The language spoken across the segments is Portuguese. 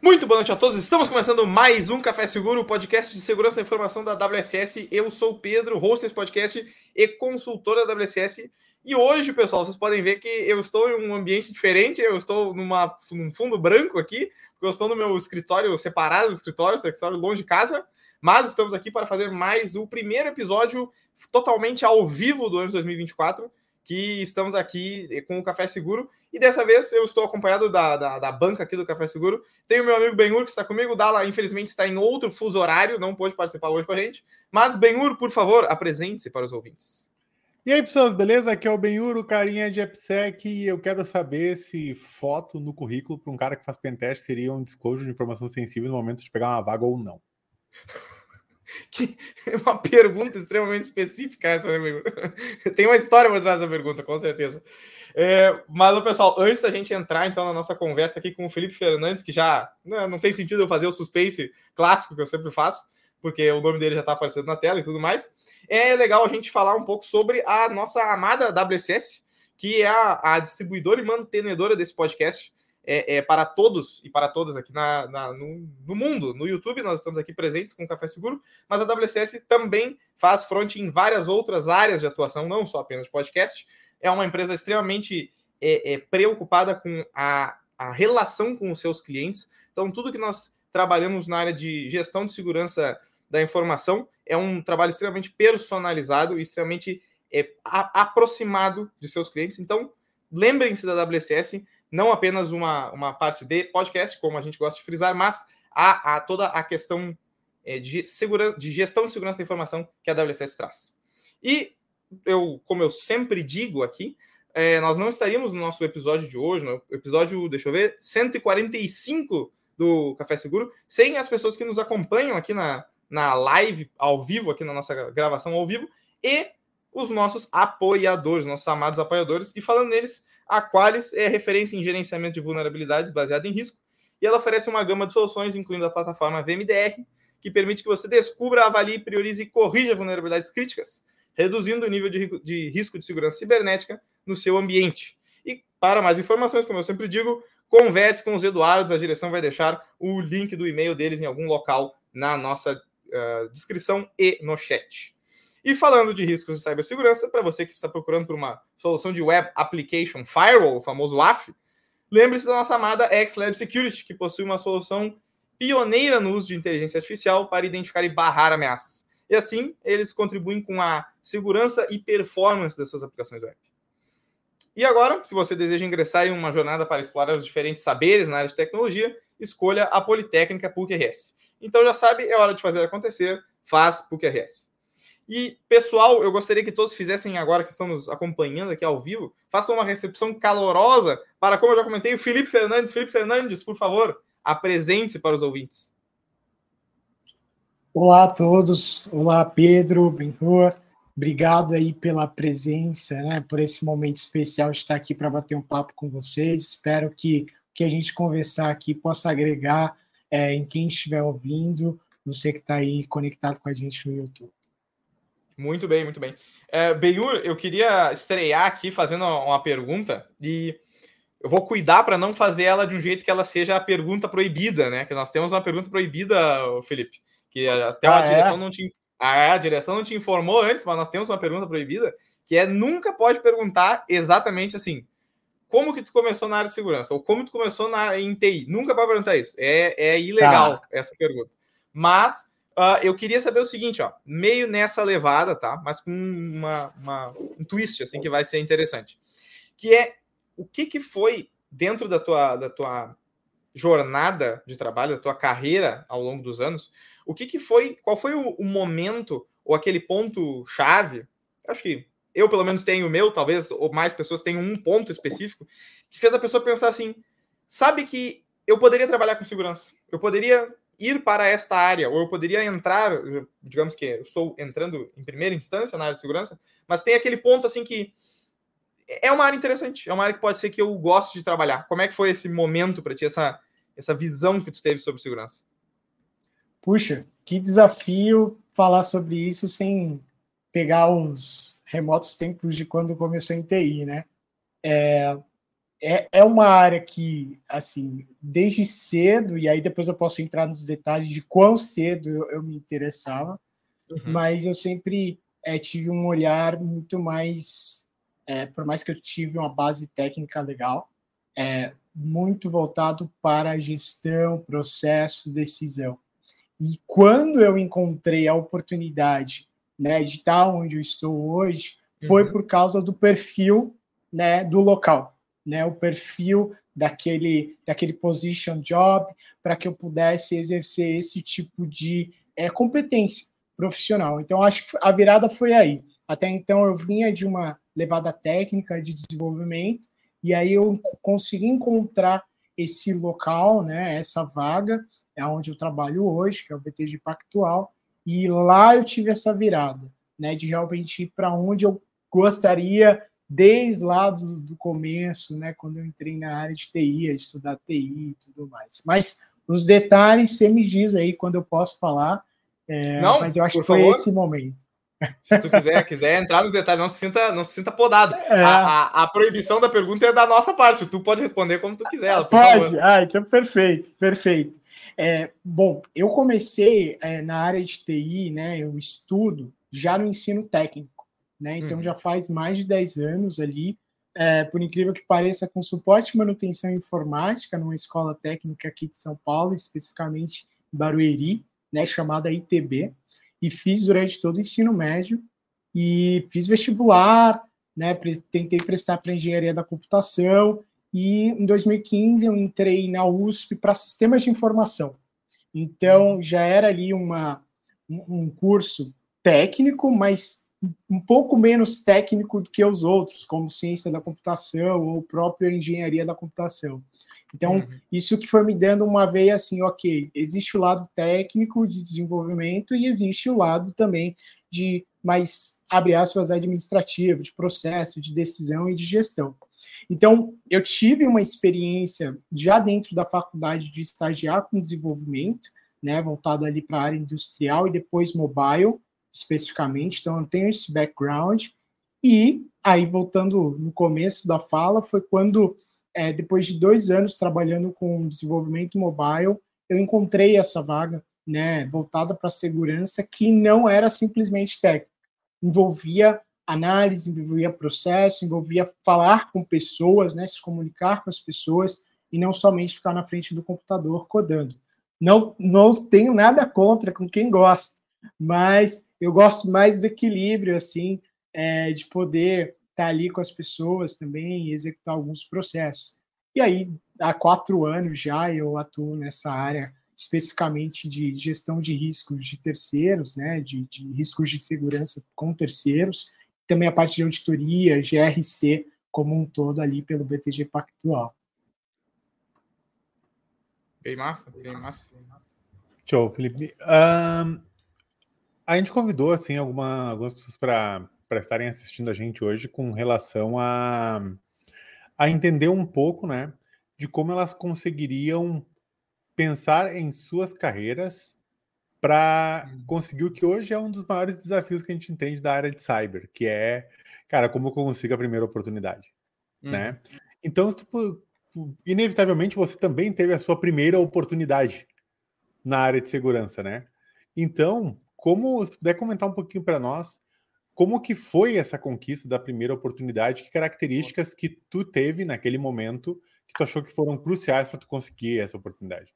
Muito boa noite a todos. Estamos começando mais um Café Seguro, podcast de segurança da informação da WSS. Eu sou o Pedro, host desse podcast e consultor da WSS. E hoje, pessoal, vocês podem ver que eu estou em um ambiente diferente. Eu estou numa, num fundo branco aqui, porque eu estou no meu escritório separado do escritório, escritório longe de casa. Mas estamos aqui para fazer mais o primeiro episódio totalmente ao vivo do ano de 2024 que estamos aqui com o Café Seguro. E dessa vez eu estou acompanhado da, da, da banca aqui do Café Seguro. Tem o meu amigo Benhur que está comigo. O Dala, infelizmente, está em outro fuso horário, não pôde participar hoje com a gente. Mas, Benhur, por favor, apresente-se para os ouvintes. E aí, pessoas, beleza? Aqui é o Benhur, o carinha de AppSec, e eu quero saber se foto no currículo para um cara que faz pentest seria um disclosure de informação sensível no momento de pegar uma vaga ou não. Que é uma pergunta extremamente específica essa, né, amigo? Tem uma história por trás dessa pergunta, com certeza. É, mas, pessoal, antes da gente entrar então na nossa conversa aqui com o Felipe Fernandes, que já né, não tem sentido eu fazer o suspense clássico que eu sempre faço, porque o nome dele já está aparecendo na tela e tudo mais, é legal a gente falar um pouco sobre a nossa amada WSS, que é a distribuidora e mantenedora desse podcast é, é, para todos e para todas aqui na, na no, no, mundo. No YouTube, nós estamos aqui presentes com o Café Seguro, mas a WCS também faz front em várias outras áreas de atuação, não só apenas podcast. É uma empresa extremamente é, é, preocupada com a, a relação com os seus clientes. Então, tudo que nós trabalhamos na área de gestão de segurança da informação é um trabalho extremamente personalizado e extremamente é, a, aproximado de seus clientes. Então, lembrem-se da WCS não apenas uma, uma parte de podcast, como a gente gosta de frisar, mas a, a toda a questão é, de, segurança, de gestão de segurança da informação que a WSS traz. E eu, como eu sempre digo aqui, é, nós não estaríamos no nosso episódio de hoje, no episódio, deixa eu ver, 145 do Café Seguro, sem as pessoas que nos acompanham aqui na, na live ao vivo, aqui na nossa gravação ao vivo, e os nossos apoiadores, nossos amados apoiadores. E falando neles, a Qualis é referência em gerenciamento de vulnerabilidades baseada em risco e ela oferece uma gama de soluções, incluindo a plataforma VMDR, que permite que você descubra, avalie, priorize e corrija vulnerabilidades críticas, reduzindo o nível de, de risco de segurança cibernética no seu ambiente. E para mais informações, como eu sempre digo, converse com os Eduardos, a direção vai deixar o link do e-mail deles em algum local na nossa uh, descrição e no chat. E falando de riscos de cibersegurança, para você que está procurando por uma solução de Web Application Firewall, o famoso WAF, lembre-se da nossa amada XLab Security, que possui uma solução pioneira no uso de inteligência artificial para identificar e barrar ameaças. E assim, eles contribuem com a segurança e performance das suas aplicações web. E agora, se você deseja ingressar em uma jornada para explorar os diferentes saberes na área de tecnologia, escolha a Politécnica PUC-RS. Então já sabe, é hora de fazer acontecer, faz PUC-RS. E, pessoal, eu gostaria que todos fizessem agora que estão nos acompanhando aqui ao vivo, façam uma recepção calorosa para, como eu já comentei, o Felipe Fernandes. Felipe Fernandes, por favor, apresente-se para os ouvintes. Olá a todos, olá Pedro, Benhur, obrigado aí pela presença, né, por esse momento especial de estar aqui para bater um papo com vocês. Espero que que a gente conversar aqui possa agregar é, em quem estiver ouvindo, você que está aí conectado com a gente no YouTube. Muito bem, muito bem. É, Benhur, eu queria estrear aqui fazendo uma pergunta e eu vou cuidar para não fazer ela de um jeito que ela seja a pergunta proibida, né? Que nós temos uma pergunta proibida, Felipe, que até a ah, direção é? não te a direção não te informou antes, mas nós temos uma pergunta proibida que é nunca pode perguntar exatamente assim como que tu começou na área de segurança ou como tu começou na em TI. Nunca pode perguntar isso. É, é ilegal tá. essa pergunta. Mas Uh, eu queria saber o seguinte, ó, meio nessa levada, tá? Mas com uma, uma, um twist, assim, que vai ser interessante. Que é o que, que foi dentro da tua, da tua jornada de trabalho, da tua carreira ao longo dos anos, o que, que foi, qual foi o, o momento ou aquele ponto chave? Acho que eu pelo menos tenho o meu, talvez ou mais pessoas tenham um ponto específico que fez a pessoa pensar assim: sabe que eu poderia trabalhar com segurança, eu poderia ir para esta área, ou eu poderia entrar, digamos que eu estou entrando em primeira instância na área de segurança, mas tem aquele ponto assim que é uma área interessante, é uma área que pode ser que eu goste de trabalhar. Como é que foi esse momento para ti, essa, essa visão que tu teve sobre segurança? Puxa, que desafio falar sobre isso sem pegar os remotos tempos de quando começou em TI, né? É, é, é uma área que, assim, desde cedo, e aí depois eu posso entrar nos detalhes de quão cedo eu, eu me interessava, uhum. mas eu sempre é, tive um olhar muito mais, é, por mais que eu tive uma base técnica legal, é, muito voltado para a gestão, processo, decisão. E quando eu encontrei a oportunidade né, de estar onde eu estou hoje, foi uhum. por causa do perfil né, do local né, o perfil daquele, daquele position job para que eu pudesse exercer esse tipo de é, competência profissional. Então, acho que a virada foi aí. Até então, eu vinha de uma levada técnica de desenvolvimento, e aí eu consegui encontrar esse local, né, essa vaga, é onde eu trabalho hoje, que é o BTG Pactual, e lá eu tive essa virada, né, de realmente ir para onde eu gostaria desde lá do, do, começo, né, quando eu entrei na área de TI, a estudar TI e tudo mais. Mas os detalhes você me diz aí quando eu posso falar. É, não, mas eu acho que foi favor. esse momento. Se tu quiser, quiser entrar nos detalhes, não se sinta, não se sinta podado. É. A, a, a, proibição da pergunta é da nossa parte. Tu pode responder como tu quiser. Pode. Favor. Ah, então perfeito, perfeito. É, bom, eu comecei é, na área de TI, né? Eu estudo já no ensino técnico né? Então hum. já faz mais de 10 anos ali, é, por incrível que pareça, com suporte e manutenção informática numa escola técnica aqui de São Paulo, especificamente Barueri, né, chamada ITB, e fiz durante todo o ensino médio e fiz vestibular, né, tentei prestar para engenharia da computação e em 2015 eu entrei na USP para sistemas de informação. Então já era ali uma, um curso técnico, mas um pouco menos técnico do que os outros, como ciência da computação ou própria engenharia da computação. Então, uhum. isso que foi me dando uma veia assim, ok, existe o lado técnico de desenvolvimento e existe o lado também de mais, abre aspas, administrativo, de processo, de decisão e de gestão. Então, eu tive uma experiência já dentro da faculdade de estagiar com desenvolvimento, né, voltado ali para a área industrial e depois mobile, especificamente, então eu tenho esse background. E aí, voltando no começo da fala, foi quando, é, depois de dois anos trabalhando com desenvolvimento mobile, eu encontrei essa vaga, né, voltada para segurança, que não era simplesmente técnica, envolvia análise, envolvia processo, envolvia falar com pessoas, né, se comunicar com as pessoas e não somente ficar na frente do computador codando. Não, não tenho nada contra com quem gosta, mas eu gosto mais do equilíbrio, assim, é, de poder estar tá ali com as pessoas também e executar alguns processos. E aí, há quatro anos já eu atuo nessa área especificamente de gestão de riscos de terceiros, né, de, de riscos de segurança com terceiros, também a parte de auditoria, GRC como um todo ali pelo BTG Pactual. Bem massa, bem massa. Show, Felipe. Um, a gente convidou assim alguma, algumas pessoas para estarem assistindo a gente hoje com relação a, a entender um pouco, né, de como elas conseguiriam pensar em suas carreiras para uhum. conseguir o que hoje é um dos maiores desafios que a gente entende da área de cyber, que é, cara, como eu consigo a primeira oportunidade, né? uhum. né? Então, tipo, inevitavelmente você também teve a sua primeira oportunidade na área de segurança, né? Então, como, se puder comentar um pouquinho para nós, como que foi essa conquista da primeira oportunidade? Que características que tu teve naquele momento que tu achou que foram cruciais para tu conseguir essa oportunidade?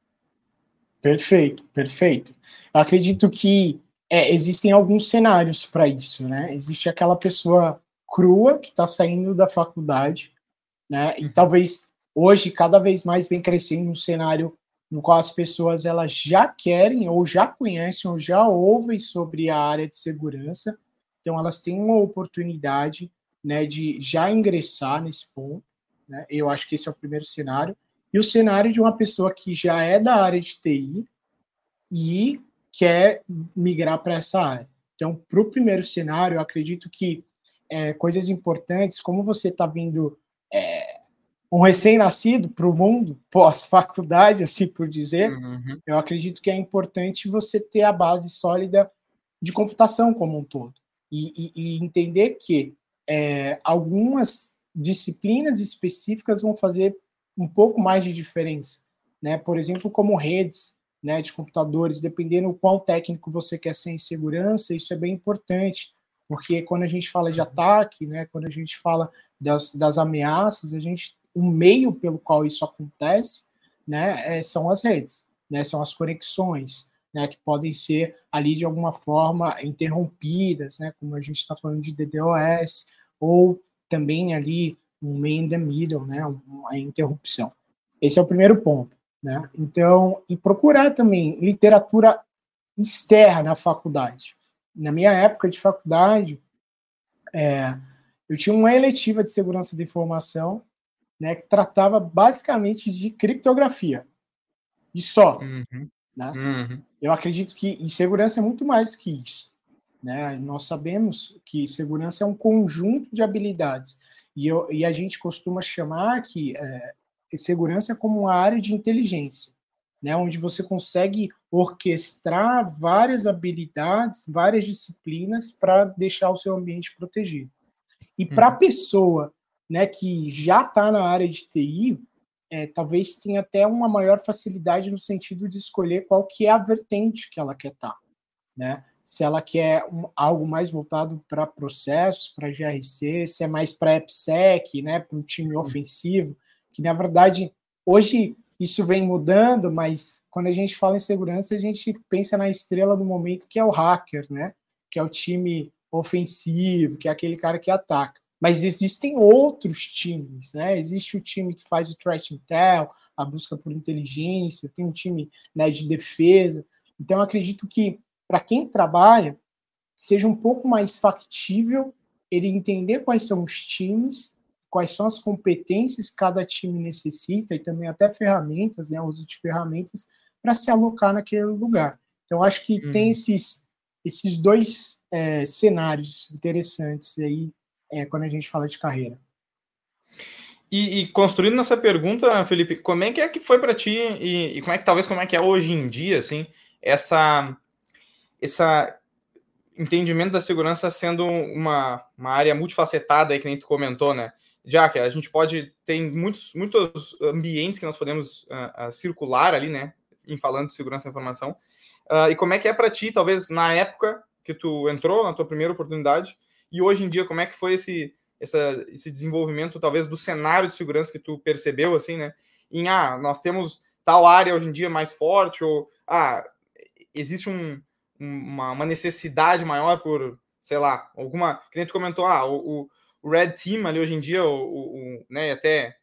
Perfeito, perfeito. Eu acredito que é, existem alguns cenários para isso, né? Existe aquela pessoa crua que está saindo da faculdade, né? E uhum. talvez hoje cada vez mais vem crescendo um cenário no qual as pessoas elas já querem ou já conhecem ou já ouvem sobre a área de segurança, então elas têm uma oportunidade né, de já ingressar nesse ponto. Né? Eu acho que esse é o primeiro cenário. E o cenário de uma pessoa que já é da área de TI e quer migrar para essa área. Então, para o primeiro cenário, eu acredito que é, coisas importantes, como você está vindo é, um recém-nascido para o mundo, pós-faculdade, assim por dizer, uhum. eu acredito que é importante você ter a base sólida de computação como um todo. E, e, e entender que é, algumas disciplinas específicas vão fazer um pouco mais de diferença, né? Por exemplo, como redes, né, de computadores, dependendo do quão técnico você quer ser em segurança, isso é bem importante, porque quando a gente fala de ataque, né, quando a gente fala das, das ameaças, a gente, o meio pelo qual isso acontece, né, é, são as redes, né, são as conexões, né, que podem ser ali de alguma forma interrompidas, né, como a gente está falando de DDoS, ou também ali um meio in the middle, né, uma interrupção. Esse é o primeiro ponto. Né? Então, e procurar também literatura externa na faculdade. Na minha época de faculdade, é, eu tinha uma eletiva de segurança da informação, né, que tratava basicamente de criptografia. E só. Uhum. Né? Uhum. Eu acredito que segurança é muito mais do que isso. Né? Nós sabemos que segurança é um conjunto de habilidades. E, eu, e a gente costuma chamar que é, segurança como uma área de inteligência, né, onde você consegue orquestrar várias habilidades, várias disciplinas para deixar o seu ambiente protegido. E para a uhum. pessoa né, que já está na área de TI, é, talvez tenha até uma maior facilidade no sentido de escolher qual que é a vertente que ela quer estar. Tá, né? Se ela quer um, algo mais voltado para processo, para GRC, se é mais para AppSec, né, para um time ofensivo, que na verdade hoje isso vem mudando, mas quando a gente fala em segurança, a gente pensa na estrela do momento que é o hacker, né? Que é o time ofensivo, que é aquele cara que ataca. Mas existem outros times, né? Existe o time que faz o threat intel, a busca por inteligência, tem um time né, de defesa. Então, acredito que para quem trabalha, seja um pouco mais factível ele entender quais são os times quais são as competências que cada time necessita e também até ferramentas, né, o uso de ferramentas para se alocar naquele lugar. Então, acho que uhum. tem esses, esses dois é, cenários interessantes aí é, quando a gente fala de carreira. E, e, construindo nessa pergunta, Felipe, como é que é que foi para ti e, e, como é que talvez como é que é hoje em dia, assim, essa essa entendimento da segurança sendo uma, uma área multifacetada aí que nem tu comentou, né? já que a gente pode tem muitos muitos ambientes que nós podemos uh, uh, circular ali, né, em falando de segurança da informação. Uh, e como é que é para ti, talvez na época que tu entrou na tua primeira oportunidade e hoje em dia como é que foi esse essa, esse desenvolvimento talvez do cenário de segurança que tu percebeu assim, né? Em ah, nós temos tal área hoje em dia mais forte ou ah, existe um, uma, uma necessidade maior por, sei lá, alguma, que nem tu comentou, ah, o, o Red Team ali hoje em dia, o, o, o né, até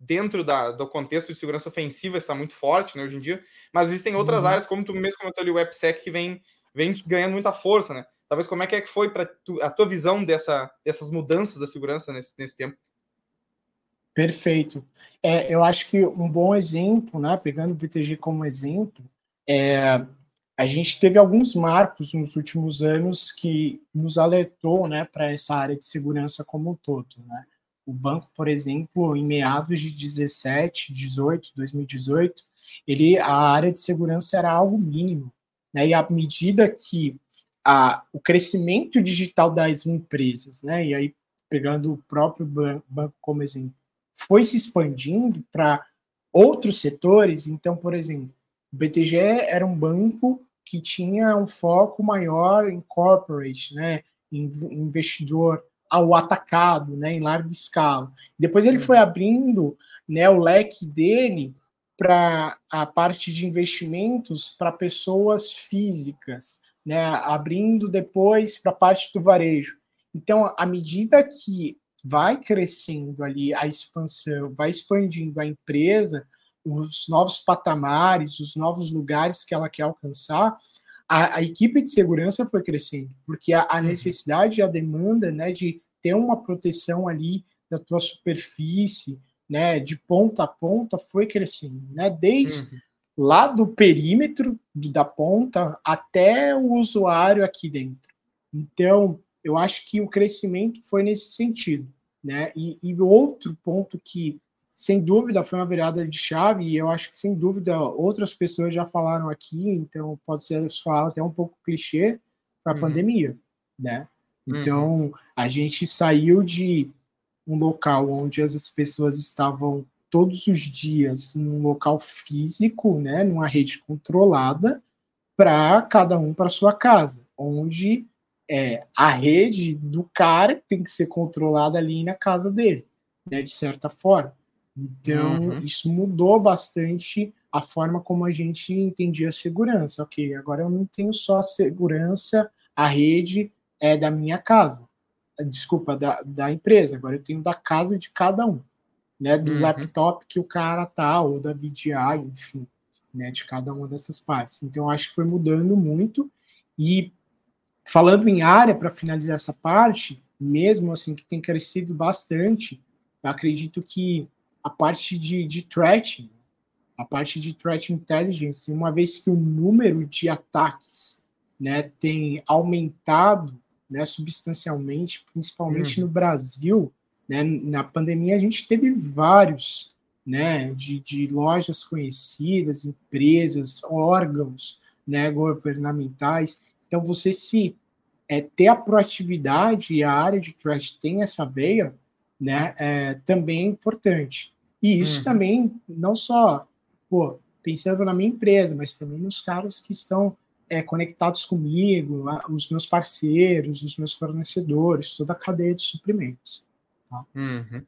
dentro da, do contexto de segurança ofensiva está muito forte né, hoje em dia, mas existem outras uhum. áreas, como tu mesmo comentou ali, o AppSec, que vem, vem ganhando muita força, né? Talvez como é que, é que foi para a tua visão dessa, dessas mudanças da segurança nesse, nesse tempo? Perfeito. É, eu acho que um bom exemplo, né, pegando o BTG como exemplo, é, a gente teve alguns marcos nos últimos anos que nos alertou né, para essa área de segurança como um todo. Né? O banco, por exemplo, em meados de 17, 18, 2018, ele, a área de segurança era algo mínimo. Né? E à medida que a, o crescimento digital das empresas, né, e aí pegando o próprio banco como exemplo, foi se expandindo para outros setores, então, por exemplo, o BTG era um banco que tinha um foco maior em corporate, né, em investidor ao atacado, né, em larga escala. Depois ele foi abrindo, né, o leque dele para a parte de investimentos para pessoas físicas, né, abrindo depois para a parte do varejo. Então, à medida que vai crescendo ali a expansão, vai expandindo a empresa, os novos patamares, os novos lugares que ela quer alcançar, a, a equipe de segurança foi crescendo, porque a, a uhum. necessidade e a demanda né, de ter uma proteção ali da tua superfície, né, de ponta a ponta, foi crescendo, né, desde uhum. Lá do perímetro da ponta até o usuário aqui dentro. Então, eu acho que o crescimento foi nesse sentido, né, e, e outro ponto que sem dúvida foi uma virada de chave e eu acho que sem dúvida outras pessoas já falaram aqui, então pode ser falar até um pouco clichê para a uhum. pandemia, né? Então uhum. a gente saiu de um local onde as pessoas estavam todos os dias num local físico, né, numa rede controlada, para cada um para sua casa, onde é, a rede do cara tem que ser controlada ali na casa dele, né, de certa forma. Então, uhum. isso mudou bastante a forma como a gente entendia a segurança. Ok, agora eu não tenho só a segurança, a rede é da minha casa, desculpa, da, da empresa, agora eu tenho da casa de cada um, né, do uhum. laptop que o cara tá, ou da VDI, enfim, né, de cada uma dessas partes. Então, acho que foi mudando muito, e falando em área, para finalizar essa parte, mesmo assim, que tem crescido bastante, acredito que a parte de, de threat, a parte de threat intelligence, uma vez que o número de ataques né, tem aumentado né, substancialmente, principalmente uhum. no Brasil, né, na pandemia a gente teve vários né, de, de lojas conhecidas, empresas, órgãos né, governamentais. Então, você se é, ter a proatividade e a área de threat tem essa veia, né, é, também é importante. E isso uhum. também, não só, pô, pensando na minha empresa, mas também nos caras que estão é, conectados comigo, os meus parceiros, os meus fornecedores, toda a cadeia de suprimentos. Uhum.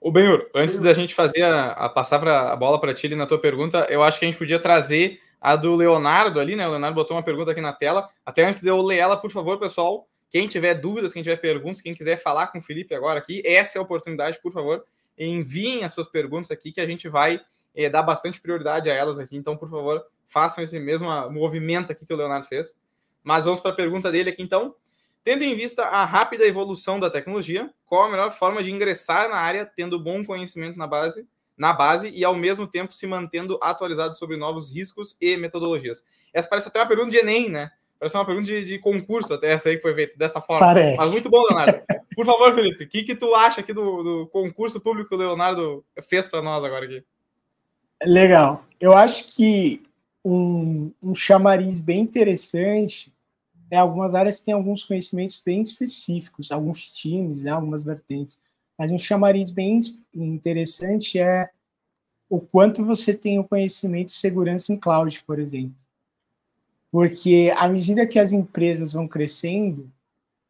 O Benhur, antes da gente fazer a, a passar pra, a bola para ti na tua pergunta, eu acho que a gente podia trazer a do Leonardo ali, né? O Leonardo botou uma pergunta aqui na tela. Até antes de eu ler ela, por favor, pessoal, quem tiver dúvidas, quem tiver perguntas, quem quiser falar com o Felipe agora aqui, essa é a oportunidade, por favor, enviem as suas perguntas aqui que a gente vai é, dar bastante prioridade a elas aqui. Então, por favor, façam esse mesmo movimento aqui que o Leonardo fez. Mas vamos para a pergunta dele aqui então. Tendo em vista a rápida evolução da tecnologia, qual a melhor forma de ingressar na área tendo bom conhecimento na base, na base e ao mesmo tempo se mantendo atualizado sobre novos riscos e metodologias? Essa parece até uma pergunta de Enem, né? Parece uma pergunta de, de, concurso, até essa aí que foi feita dessa forma. Parece. Mas muito bom, Leonardo. Por favor, Felipe, o que, que tu acha aqui do, do concurso público que o Leonardo fez para nós agora aqui? Legal. Eu acho que um, um chamariz bem interessante é algumas áreas têm alguns conhecimentos bem específicos, alguns times, né, algumas vertentes. Mas um chamariz bem interessante é o quanto você tem o conhecimento de segurança em cloud, por exemplo. Porque à medida que as empresas vão crescendo,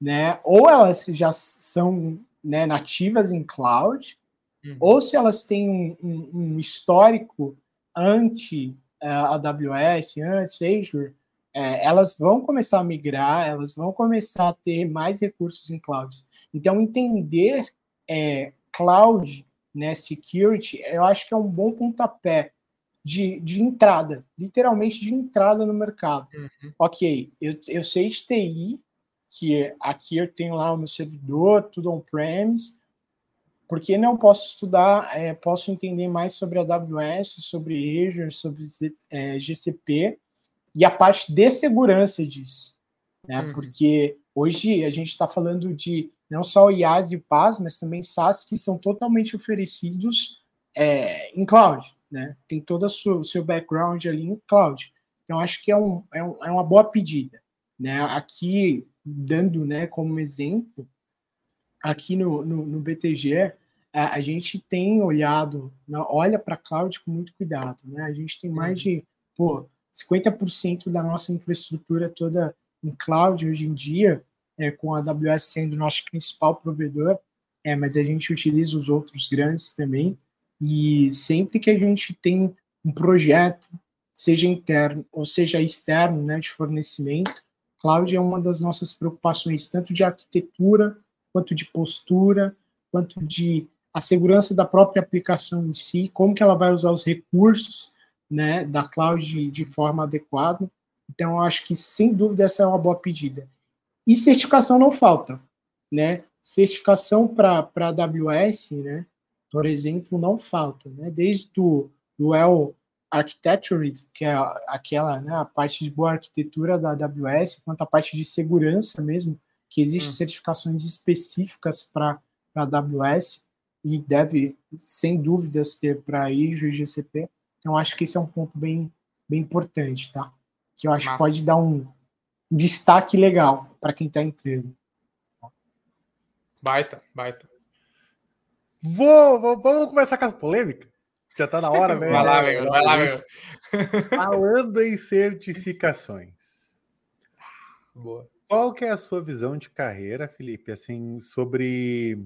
né, ou elas já são né, nativas em cloud, uhum. ou se elas têm um, um, um histórico anti uh, AWS, anti Azure, é, elas vão começar a migrar, elas vão começar a ter mais recursos em cloud. Então, entender é, cloud, né, security, eu acho que é um bom pontapé de, de entrada, literalmente de entrada no mercado. Uhum. Ok, eu, eu sei de TI, que aqui eu tenho lá o meu servidor, tudo on-premise, porque não posso estudar, é, posso entender mais sobre AWS, sobre Azure, sobre é, GCP e a parte de segurança disso, né? Uhum. Porque hoje a gente está falando de não só o IaaS e o PaaS, mas também SaaS que são totalmente oferecidos é, em cloud né? Tem todo o seu background ali em cloud. Então, acho que é, um, é, um, é uma boa pedida. Né? Aqui, dando né, como exemplo, aqui no, no, no BTG, a, a, gente tem olhado, olha para cloud com muito cuidado. Né? A gente tem mais de pô, 50% da nossa infraestrutura toda em cloud hoje em dia, é, com a AWS sendo nosso principal provedor, é, mas a gente utiliza os outros grandes também. E sempre que a gente tem um projeto, seja interno ou seja externo, né, de fornecimento, cloud é uma das nossas preocupações, tanto de arquitetura, quanto de postura, quanto de a segurança da própria aplicação em si, como que ela vai usar os recursos, né, da cloud de, forma adequada. Então, eu acho que, sem dúvida, essa é uma boa pedida. E certificação não falta, né? Certificação para AWS, né? por exemplo, não falta, né? Desde o Well Architecture, que é aquela, né, a parte de boa arquitetura da AWS, quanto a parte de segurança mesmo, que existem hum. certificações específicas para a AWS e deve, sem dúvidas, ter para Azure e GCP. Então, acho que esse é um ponto bem, bem importante, tá? Que eu acho Massa. que pode dar um destaque legal para quem está entrando. Baita, baita. Vou, vou, vamos começar com a polêmica. Já tá na hora, né? Vai lá, meu, vai lá, meu. Falando em certificações. Boa. Qual que é a sua visão de carreira, Felipe, assim, sobre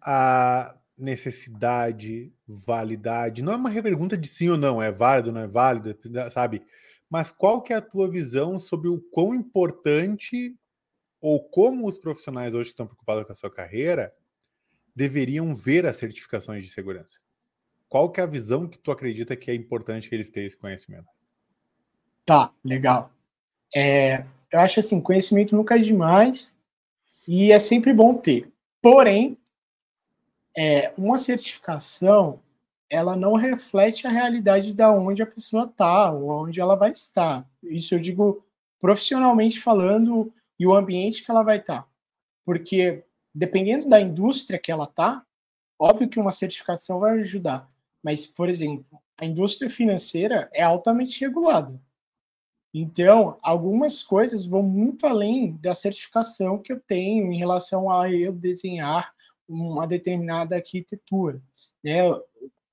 a necessidade, validade? Não é uma pergunta de sim ou não, é válido, não é válido, sabe? Mas qual que é a tua visão sobre o quão importante ou como os profissionais hoje que estão preocupados com a sua carreira deveriam ver as certificações de segurança? Qual que é a visão que tu acredita que é importante que eles tenham esse conhecimento? Tá, legal. É, eu acho assim, conhecimento nunca é demais e é sempre bom ter. Porém, é, uma certificação ela não reflete a realidade da onde a pessoa está ou onde ela vai estar. Isso eu digo profissionalmente falando e o ambiente que ela vai estar. Porque dependendo da indústria que ela está, óbvio que uma certificação vai ajudar. Mas, por exemplo, a indústria financeira é altamente regulada. Então, algumas coisas vão muito além da certificação que eu tenho em relação a eu desenhar uma determinada arquitetura. Né?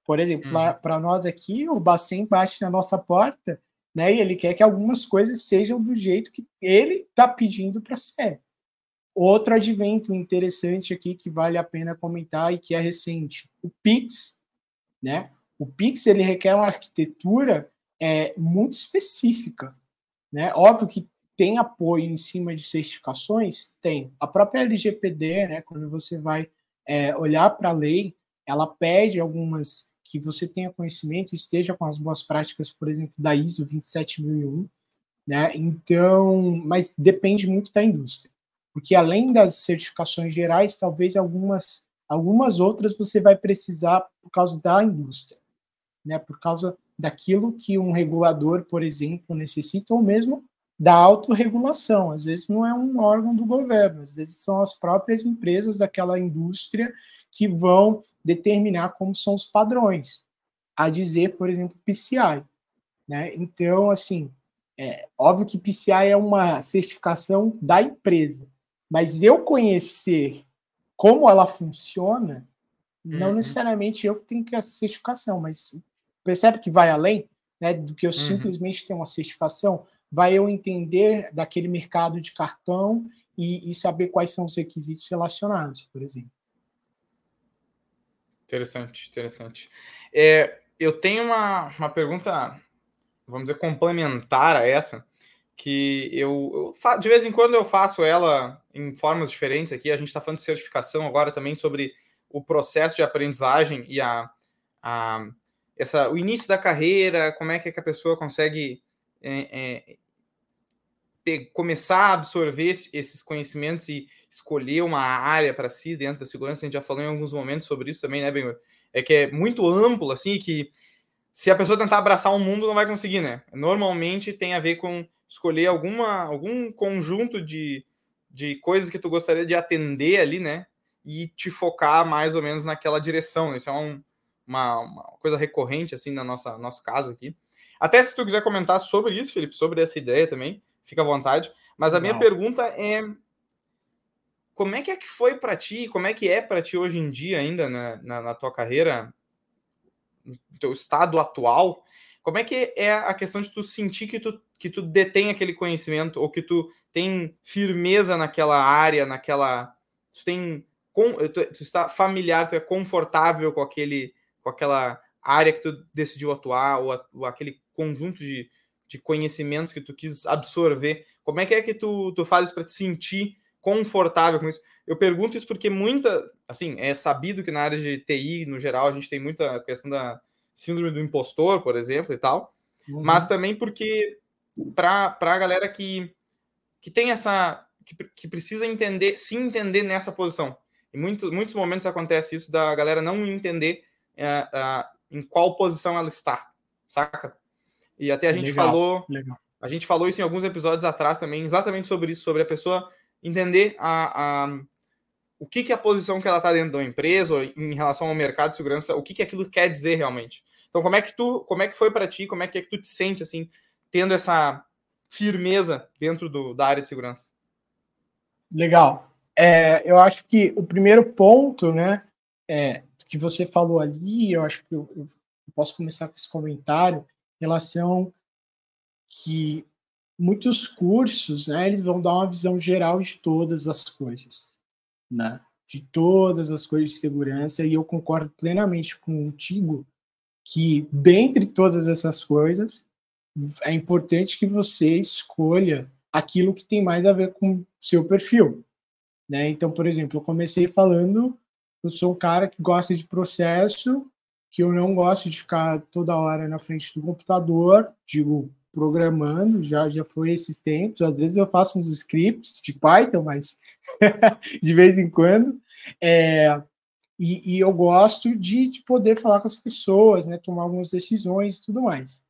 Por exemplo, uhum. para nós aqui, o Bacen bate na nossa porta né, e ele quer que algumas coisas sejam do jeito que ele está pedindo para ser. Outro advento interessante aqui que vale a pena comentar e que é recente, o Pix, né? O Pix ele requer uma arquitetura é, muito específica. Né? Óbvio que tem apoio em cima de certificações? Tem. A própria LGPD, né, quando você vai é, olhar para a lei, ela pede algumas que você tenha conhecimento, esteja com as boas práticas, por exemplo, da ISO 27001, né? Então, mas depende muito da indústria, porque além das certificações gerais, talvez algumas algumas outras você vai precisar por causa da indústria, né? Por causa daquilo que um regulador, por exemplo, necessita, ou mesmo da autorregulação. Às vezes não é um órgão do governo, às vezes são as próprias empresas daquela indústria que vão determinar como são os padrões, a dizer, por exemplo, PCI. Né? Então, assim, é óbvio que PCI é uma certificação da empresa, mas eu conhecer como ela funciona, não uhum. necessariamente eu tenho que ter a certificação, mas percebe que vai além né, do que eu uhum. simplesmente ter uma certificação, vai eu entender daquele mercado de cartão e, e saber quais são os requisitos relacionados, por exemplo. Interessante, interessante. É, eu tenho uma, uma pergunta, vamos dizer, complementar a essa, que eu, eu de vez em quando eu faço ela em formas diferentes aqui. A gente está falando de certificação agora também sobre o processo de aprendizagem e a, a essa, o início da carreira, como é que, a pessoa consegue é, é, começar a absorver esses conhecimentos e escolher uma área para si dentro da segurança. A gente já falou em alguns momentos sobre isso também, né, Benhur? É que é muito amplo, assim, que se a pessoa tentar abraçar o mundo, não vai conseguir, né? Normalmente tem a ver com escolher alguma, algum conjunto de, de coisas que tu gostaria de atender ali, né? E te focar mais ou menos naquela direção. Isso é um, uma, uma coisa recorrente assim na nossa nosso caso aqui. Até se tu quiser comentar sobre isso, Felipe, sobre essa ideia também, fica à vontade. Mas a minha pergunta é como é que é que foi para ti, como é que é para ti hoje em dia ainda na, na, na, tua carreira, no teu estado atual, como é que é a questão de tu sentir que tu, que tu detém aquele conhecimento ou que tu tem firmeza naquela área, naquela... Tu tem... Tu, tu está familiar, tu é confortável com aquele com aquela área que tu decidiu atuar, ou, a, ou aquele conjunto de, de conhecimentos que tu quis absorver. Como é que é que tu, tu fazes para te sentir confortável com isso? Eu pergunto isso porque muita, assim, é sabido que na área de TI, no geral, a gente tem muita questão da síndrome do impostor, por exemplo, e tal, uhum. mas também porque para a galera que, que tem essa, que, que precisa entender, se entender nessa posição. Em muito, muitos momentos acontece isso da galera não entender é, é, em qual posição ela está, saca? E até a gente legal, falou, legal. a gente falou isso em alguns episódios atrás também, exatamente sobre isso, sobre a pessoa entender a, a o que, que é a posição que ela está dentro da empresa, ou em relação ao mercado de segurança, o que, que aquilo quer dizer realmente. Então, como é que tu, como é que foi para ti, como é que, é que tu te sente assim, tendo essa firmeza dentro do, da área de segurança? Legal. É, eu acho que o primeiro ponto, né, é, que você falou ali, eu acho que eu, eu posso começar com esse comentário, relação que muitos cursos, né, eles vão dar uma visão geral de todas as coisas, né? De todas as coisas de segurança, e eu concordo plenamente contigo que, dentre todas essas coisas, é importante que você escolha aquilo que tem mais a ver com seu perfil, né? Então, por exemplo, eu comecei falando, eu sou um cara que gosta de processo, que eu não gosto de ficar toda hora na frente do computador, digo, programando, já, já foi esses tempos. Às vezes eu faço uns scripts de Python, mas de vez em quando. É, e, e, eu gosto de, de, poder falar com as pessoas, né, tomar algumas decisões e tudo mais.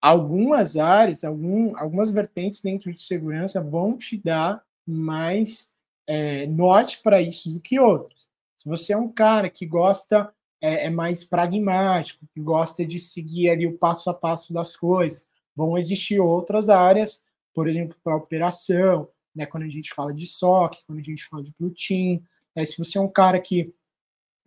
Algumas áreas, algum, algumas vertentes dentro de segurança vão te dar mais é, norte para isso do que outras. Se você é um cara que gosta é, é, mais pragmático, que gosta de seguir ali o passo a passo das coisas. Vão existir outras áreas, por exemplo, para operação, né, quando a gente fala de SOC, quando a gente fala de Blue Team. Né, se você é um cara que,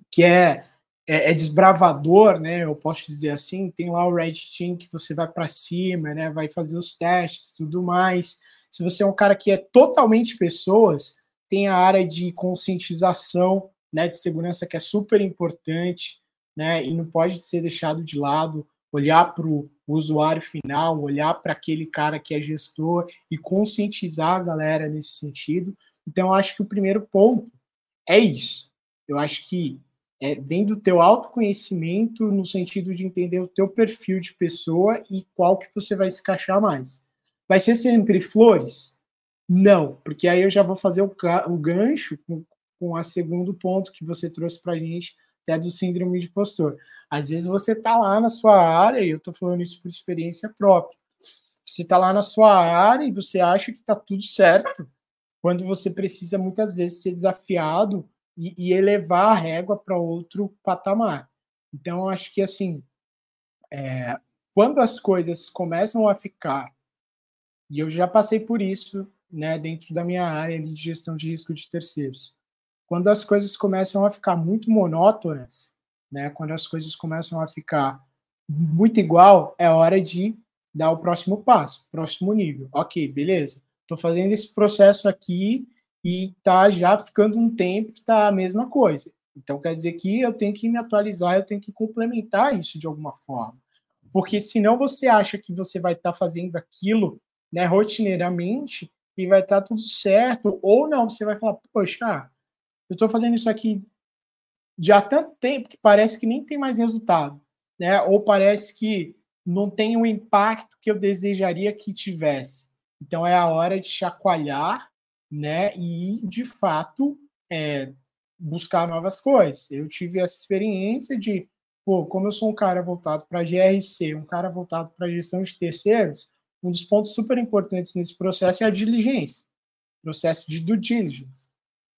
que é, é, é, desbravador, né, eu posso dizer assim, tem lá o Red Team que você vai para cima, né, vai fazer os testes tudo mais. Se você é um cara que é totalmente pessoas, tem a área de conscientização né, de segurança que é super importante, né, e não pode ser deixado de lado. Olhar para o usuário final, olhar para aquele cara que é gestor e conscientizar a galera nesse sentido. Então, acho que o primeiro ponto é isso. Eu acho que é dentro do teu autoconhecimento, no sentido de entender o teu perfil de pessoa e qual que você vai se encaixar mais. Vai ser sempre flores? Não, porque aí eu já vou fazer o, o gancho com, com o segundo ponto que você trouxe para a gente, até do síndrome de impostor. Às vezes você está lá na sua área, e eu estou falando isso por experiência própria. Você está lá na sua área e você acha que está tudo certo, quando você precisa muitas vezes ser desafiado e, e elevar a régua para outro patamar. Então, acho que assim, é, quando as coisas começam a ficar, e eu já passei por isso, né, dentro da minha área de gestão de risco de terceiros quando as coisas começam a ficar muito monótonas, né, quando as coisas começam a ficar muito igual, é hora de dar o próximo passo, próximo nível. Ok, beleza. Estou fazendo esse processo aqui e tá já ficando um tempo que tá a mesma coisa. Então quer dizer que eu tenho que me atualizar, eu tenho que complementar isso de alguma forma. Porque senão você acha que você vai estar tá fazendo aquilo né, rotineiramente e vai estar tá tudo certo, ou não, você vai falar, poxa, eu estou fazendo isso aqui já há tanto tempo que parece que nem tem mais resultado, né? Ou parece que não tem o impacto que eu desejaria que tivesse. Então é a hora de chacoalhar, né? E de fato é, buscar novas coisas. Eu tive essa experiência de, pô, como eu sou um cara voltado para GRC, um cara voltado para gestão de terceiros, um dos pontos super importantes nesse processo é a diligência, processo de due diligence.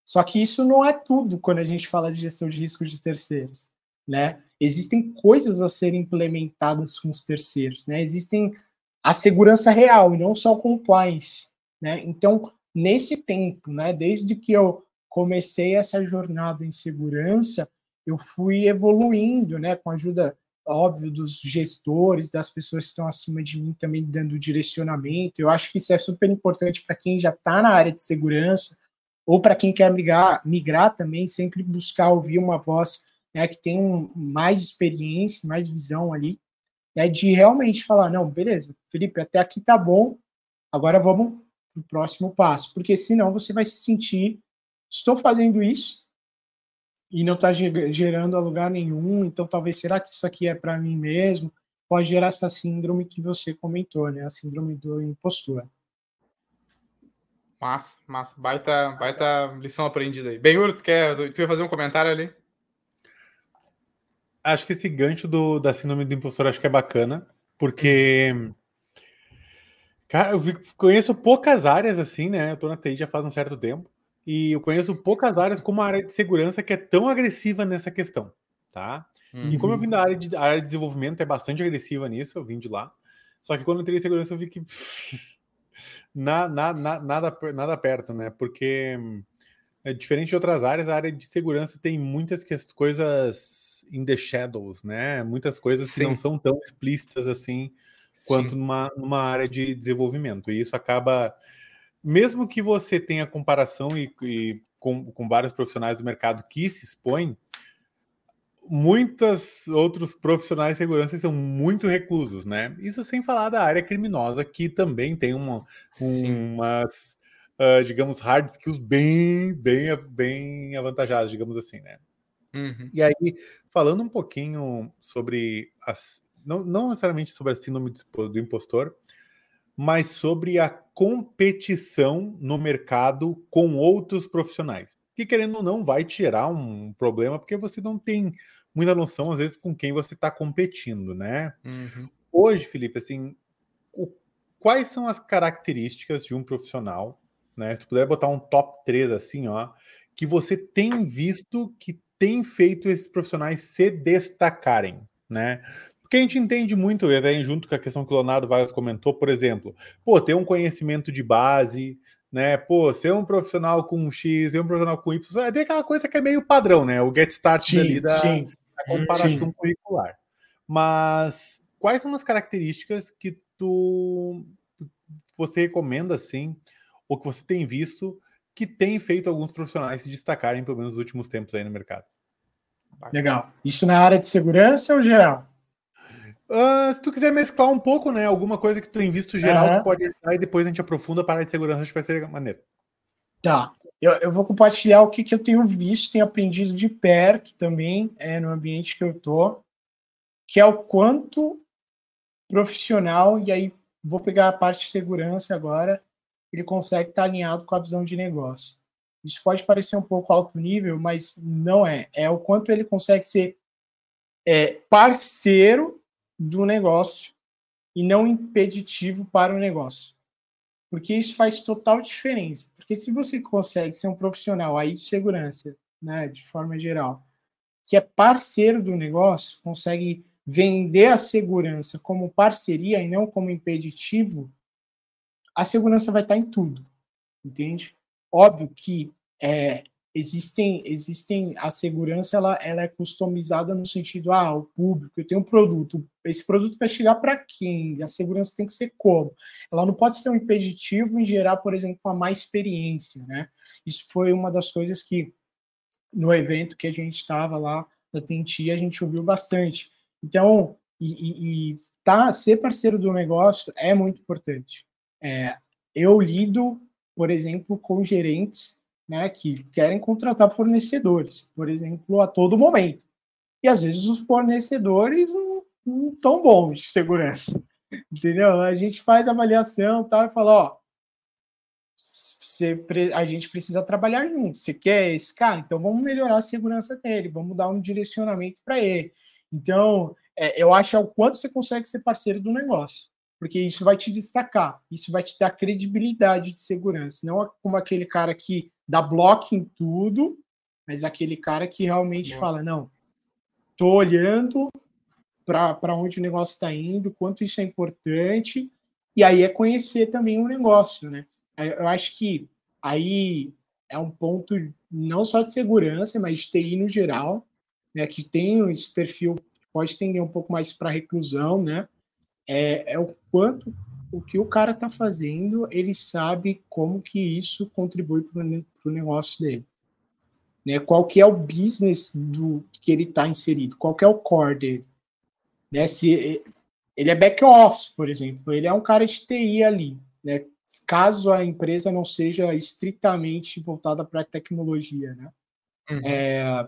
Só que isso não é tudo quando a gente fala de gestão de risco de terceiros, né? Existem coisas a serem implementadas com os terceiros, né? Existem a segurança real e não só o compliance, né? Então, nesse tempo, né, desde que eu comecei essa jornada em segurança, eu fui evoluindo, né, com a ajuda óbvio dos gestores, das pessoas que estão acima de mim também dando direcionamento. Eu acho que isso é super importante para quem já está na área de segurança, ou para quem quer migrar, migrar também, sempre buscar ouvir uma voz né, que tem um, mais experiência, mais visão ali, né, de realmente falar, não, beleza, Felipe, até aqui tá bom, agora vamos para o próximo passo, porque senão você vai se sentir, estou fazendo isso e não está gerando a lugar nenhum, então talvez, será que isso aqui é para mim mesmo? Pode gerar essa síndrome que você comentou, né, a síndrome do impostor. Massa, massa. Baita, baita lição aprendida aí. Benhur, tu quer tu ia fazer um comentário ali? Acho que esse gancho do, da síndrome do impostor acho que é bacana, porque. Cara, eu conheço poucas áreas assim, né? Eu tô na TI já faz um certo tempo. E eu conheço poucas áreas como a área de segurança que é tão agressiva nessa questão, tá? Uhum. E como eu uhum. vim da área de, área de desenvolvimento, é bastante agressiva nisso, eu vim de lá. Só que quando eu entrei em segurança, eu vi que na, na, na, nada, nada perto, né? Porque é diferente de outras áreas, a área de segurança tem muitas coisas in the shadows, né? Muitas coisas Sim. que não são tão explícitas assim quanto numa, numa área de desenvolvimento. E isso acaba, mesmo que você tenha comparação e, e com, com vários profissionais do mercado que se expõem, muitos outros profissionais de segurança são muito reclusos, né? Isso sem falar da área criminosa, que também tem uma, umas, uh, digamos, hard skills bem, bem, bem avantajadas, digamos assim, né? Uhum. E aí, falando um pouquinho sobre as, não, não necessariamente sobre a síndrome do impostor, mas sobre a competição no mercado com outros profissionais. Que querendo ou não, vai tirar um problema, porque você não tem muita noção, às vezes, com quem você está competindo, né? Uhum. Hoje, Felipe, assim, o, quais são as características de um profissional, né? Se tu puder botar um top 3 assim, ó, que você tem visto que tem feito esses profissionais se destacarem, né? Porque a gente entende muito, e até junto com a questão que o Leonardo Vargas comentou, por exemplo, pô, ter um conhecimento de base, né? Pô, ser um profissional com X, ser um profissional com Y, é, tem aquela coisa que é meio padrão, né? O get start sim, ali da, sim, da comparação sim. curricular. Mas quais são as características que tu você recomenda assim, ou que você tem visto que tem feito alguns profissionais se destacarem, pelo menos nos últimos tempos aí no mercado? Legal. Isso na área de segurança ou geral? Uh, se tu quiser mesclar um pouco, né? Alguma coisa que tu tem visto geral uhum. que pode ajudar e depois a gente aprofunda para a área de segurança, acho que vai ser maneiro. Tá. Eu, eu vou compartilhar o que, que eu tenho visto, tenho aprendido de perto também, é, no ambiente que eu tô, que é o quanto profissional, e aí vou pegar a parte de segurança agora, ele consegue estar alinhado com a visão de negócio. Isso pode parecer um pouco alto nível, mas não é. É o quanto ele consegue ser é, parceiro do negócio e não impeditivo para o negócio. Porque isso faz total diferença. Porque se você consegue ser um profissional aí de segurança, né, de forma geral, que é parceiro do negócio, consegue vender a segurança como parceria e não como impeditivo, a segurança vai estar em tudo, entende? Óbvio que é, existem existem a segurança ela, ela é customizada no sentido ah o público eu tenho um produto esse produto vai chegar para quem? A segurança tem que ser como? Ela não pode ser um impeditivo em gerar por exemplo uma má experiência né? Isso foi uma das coisas que no evento que a gente estava lá na Tenti a gente ouviu bastante. Então e, e, e tá ser parceiro do negócio é muito importante. É, eu lido por exemplo com gerentes né, que querem contratar fornecedores, por exemplo, a todo momento. E às vezes os fornecedores não estão bons de segurança. Entendeu? A gente faz avaliação tal, e fala, ó, você, a gente precisa trabalhar junto. Você quer esse cara? Então vamos melhorar a segurança dele, vamos dar um direcionamento para ele. Então, é, eu acho é o quanto você consegue ser parceiro do negócio porque isso vai te destacar, isso vai te dar credibilidade de segurança, não como aquele cara que dá bloco em tudo, mas aquele cara que realmente fala, não, tô olhando para onde o negócio está indo, quanto isso é importante, e aí é conhecer também o negócio, né? Eu acho que aí é um ponto não só de segurança, mas de TI no geral, né, que tem esse perfil pode tender um pouco mais para reclusão, né? É, é o quanto o que o cara está fazendo, ele sabe como que isso contribui para o negócio dele. Né? Qual que é o business do que ele está inserido, qual que é o core dele. Né? Se ele é back office, por exemplo, ele é um cara de TI ali. Né? Caso a empresa não seja estritamente voltada para a tecnologia. Né? Uhum. É,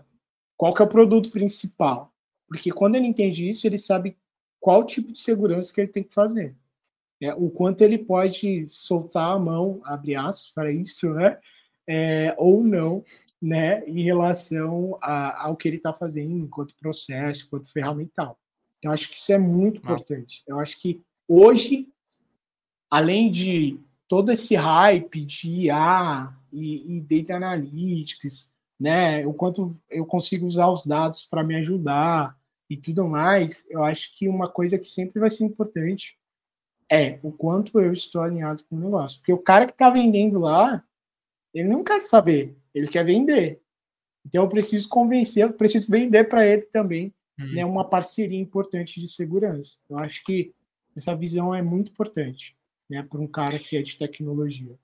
qual que é o produto principal? Porque quando ele entende isso, ele sabe qual tipo de segurança que ele tem que fazer. É, o quanto ele pode soltar a mão, abre aspas, para isso, né? É, ou não, né? Em relação a, ao que ele está fazendo enquanto processo, enquanto ferramental. Então, acho que isso é muito Nossa. importante. Eu acho que hoje, além de todo esse hype de IA e, e data analytics, né? O quanto eu consigo usar os dados para me ajudar, e tudo mais, eu acho que uma coisa que sempre vai ser importante é o quanto eu estou alinhado com o negócio. Porque o cara que está vendendo lá, ele não quer saber ele quer vender. Então eu preciso convencer, eu preciso vender para ele também hum. né, uma parceria importante de segurança. Eu acho que essa visão é muito importante né, para um cara que é de tecnologia.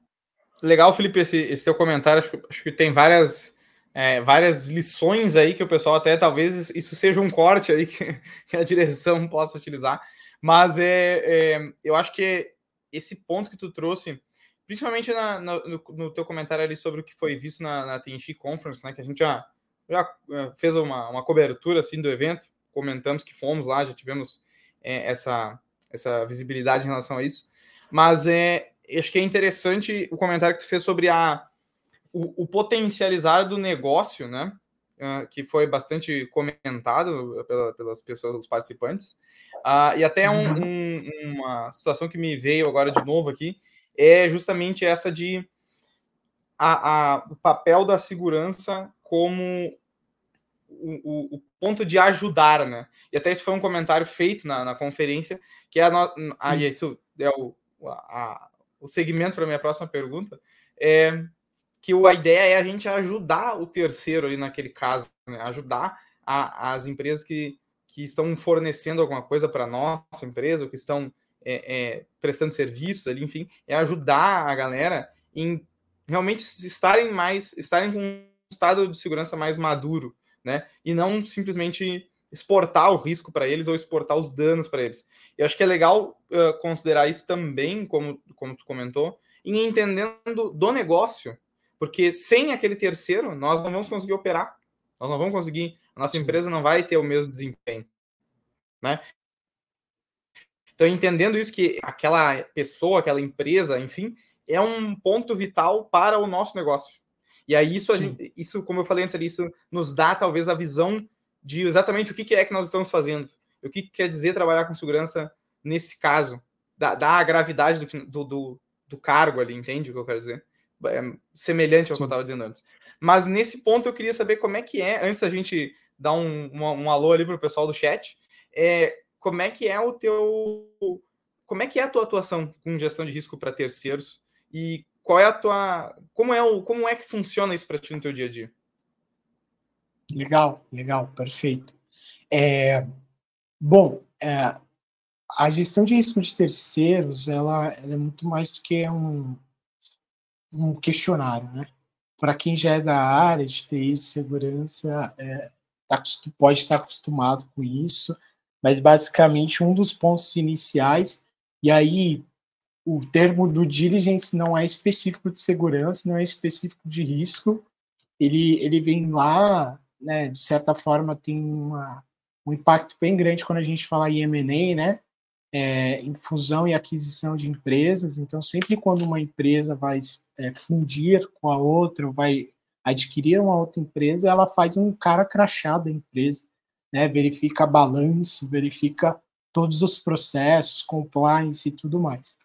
Legal, Felipe, esse, esse teu comentário. Acho, acho que tem várias, é, várias lições aí que o pessoal até talvez isso seja um corte aí que, a direção possa utilizar. Mas é, é, eu acho que esse ponto que tu trouxe, principalmente na, no, no, teu comentário ali sobre o que foi visto na, na TNX Conference, né, que a gente já, já é, fez uma, uma cobertura assim do evento, comentamos que fomos lá, já tivemos é, essa, essa visibilidade em relação a isso. Mas é, acho que é interessante o comentário que tu fez sobre a, o, o potencializar do negócio, né? Uh, que foi bastante comentado pela, pelas pessoas, os participantes. Uh, e até um, uhum. um, uma situação que me veio agora de novo aqui é justamente essa de a, a, o papel da segurança como o, o, ponto de ajudar, né? E até esse foi um comentário feito na, na conferência, que é a, no... ah, isso é o, a, o segmento para a minha próxima pergunta, é que a ideia é a gente ajudar o terceiro ali naquele caso, né? ajudar a, as empresas que, que estão fornecendo alguma coisa para nossa empresa, ou que estão é, é, prestando serviços ali, enfim, é ajudar a galera em realmente estarem mais, estarem com um estado de segurança mais maduro, né? E não simplesmente exportar o risco para eles ou exportar os danos para eles. Eu acho que é legal uh, considerar isso também, como, como tu comentou, em entendendo do negócio, porque sem aquele terceiro, nós não vamos conseguir operar, nós não vamos conseguir, a nossa empresa não vai ter o mesmo desempenho, né? Então, entendendo isso, que aquela pessoa, aquela empresa, enfim, é um ponto vital para o nosso negócio. E aí, isso, gente, isso como eu falei antes ali, isso nos dá talvez a visão de exatamente o que é que nós estamos fazendo. O que quer dizer trabalhar com segurança nesse caso, da, da gravidade do, do, do, cargo ali, entende o que eu quero dizer? É semelhante ao Sim. que eu estava dizendo antes. Mas nesse ponto eu queria saber como é que é, antes da gente dar um, um, um alô ali para o pessoal do chat, é, como é que é o teu. Como é que é a tua atuação com gestão de risco para terceiros? E qual é a tua. Como é, o, como é que funciona isso para ti no teu dia a dia? Legal, legal, perfeito. É, bom, é, a gestão de risco de terceiros, ela, ela, é muito mais do que um, um questionário, né? Para quem já é da área de TI, de segurança, é, tá, pode estar acostumado com isso, mas basicamente um dos pontos iniciais, e aí o termo do diligence não é específico de segurança, não é específico de risco, ele, ele vem lá né, de certa forma, tem uma, um impacto bem grande quando a gente fala em M&A, né, é, em fusão e aquisição de empresas. Então, sempre quando uma empresa vai é, fundir com a outra, ou vai adquirir uma outra empresa, ela faz um cara crachá da empresa, né, verifica balanço, verifica todos os processos, compliance e tudo mais.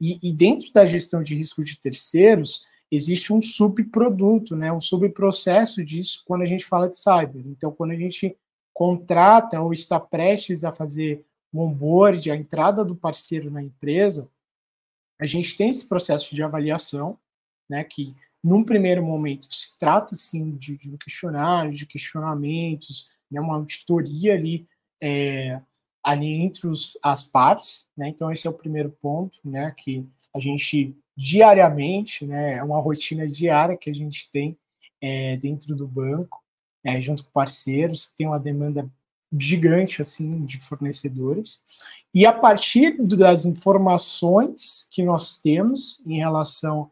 E, e dentro da gestão de risco de terceiros, existe um subproduto, né, um subprocesso disso quando a gente fala de cyber. Então, quando a gente contrata ou está prestes a fazer o onboard, a entrada do parceiro na empresa, a gente tem esse processo de avaliação, né, que num primeiro momento se trata sim de, de um questionário, de questionamentos, né, uma auditoria ali é, ali entre os, as partes, né? Então esse é o primeiro ponto, né? Que a gente diariamente, né? É uma rotina diária que a gente tem é, dentro do banco, é, junto com parceiros, que tem uma demanda gigante assim de fornecedores. E a partir das informações que nós temos em relação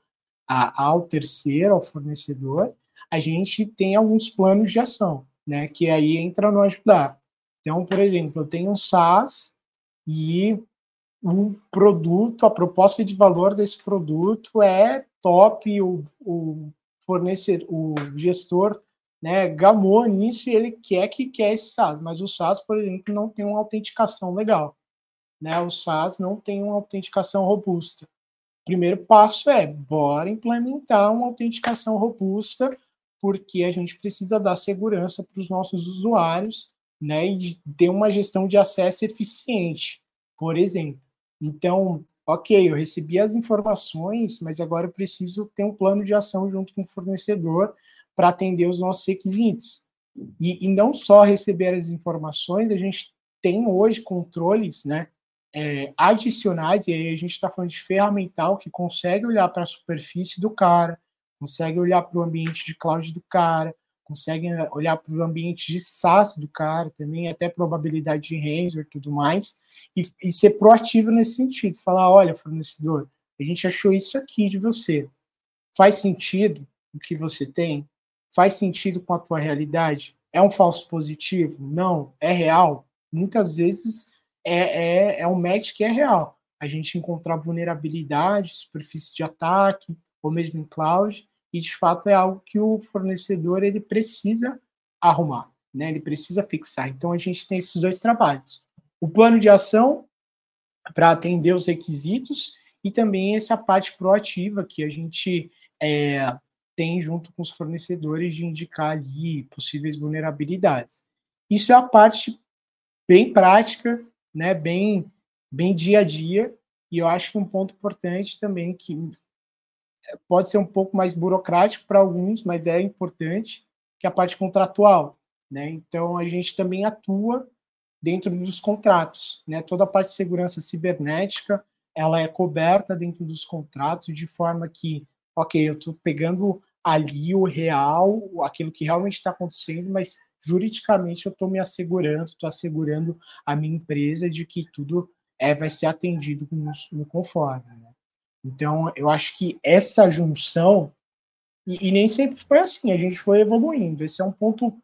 a, ao terceiro, ao fornecedor, a gente tem alguns planos de ação, né? Que aí entra no ajudar. Então, por exemplo, eu tenho um SaaS e um produto, a proposta de valor desse produto é top, o, o fornecedor, o gestor né, gamou nisso e ele quer que quer esse SaaS, mas o SaaS, por exemplo, não tem uma autenticação legal. Né? O SaaS não tem uma autenticação robusta. O primeiro passo é, bora implementar uma autenticação robusta, porque a gente precisa dar segurança para os nossos usuários né, e ter uma gestão de acesso eficiente, por exemplo. Então, ok, eu recebi as informações, mas agora eu preciso ter um plano de ação junto com o fornecedor para atender os nossos requisitos. E, e, não só receber as informações, a gente tem hoje controles né, é, adicionais, e aí a gente está falando de ferramental que consegue olhar para a superfície do cara, consegue olhar para o ambiente de cloud do cara, consegue olhar para o ambiente de SaaS do cara também, até probabilidade de render e tudo mais, e, e ser proativo nesse sentido. Falar, olha, fornecedor, a gente achou isso aqui de você. Faz sentido o que você tem? Faz sentido com a tua realidade? É um falso positivo? Não. É real? Muitas vezes é, é, é um match que é real. A gente encontrar vulnerabilidade, superfície de ataque, ou mesmo em cloud, e de fato é algo que o fornecedor ele precisa arrumar, né? Ele precisa fixar. Então a gente tem esses dois trabalhos: o plano de ação para atender os requisitos e também essa parte proativa que a gente é, tem junto com os fornecedores de indicar ali possíveis vulnerabilidades. Isso é a parte bem prática, né? Bem bem dia a dia. E eu acho que um ponto importante também que pode ser um pouco mais burocrático para alguns, mas é importante, que é a parte contratual. Né? Então, a gente também atua dentro dos contratos. Né? Toda a parte de segurança cibernética ela é coberta dentro dos contratos de forma que, ok, eu estou pegando ali o real, aquilo que realmente está acontecendo, mas juridicamente eu estou me assegurando, estou assegurando a minha empresa de que tudo é, vai ser atendido no, no conforme. Né? Então, eu acho que essa junção, e, e, nem sempre foi assim, a gente foi evoluindo. Esse é um ponto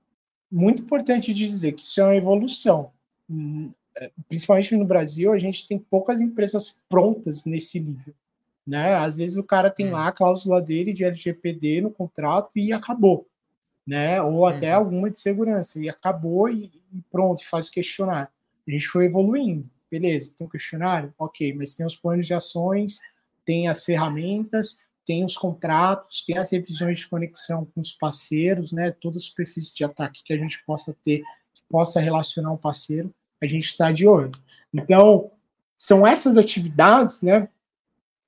muito importante de dizer, que isso é uma evolução. Hum, é, principalmente no Brasil, a gente tem poucas empresas prontas nesse nível. Né? Às vezes o cara tem hum. lá a cláusula dele de LGPD no contrato e acabou. Né? Ou até uhum. alguma de segurança, e acabou e, e pronto, faz o questionário. A gente foi evoluindo. Beleza, tem um questionário? Ok, mas tem os planos de ações, tem as ferramentas, tem os contratos, tem as revisões de conexão com os parceiros, né? Toda a superfície de ataque que a gente possa ter, que possa relacionar um parceiro, a gente está de olho. Então, são essas atividades, né?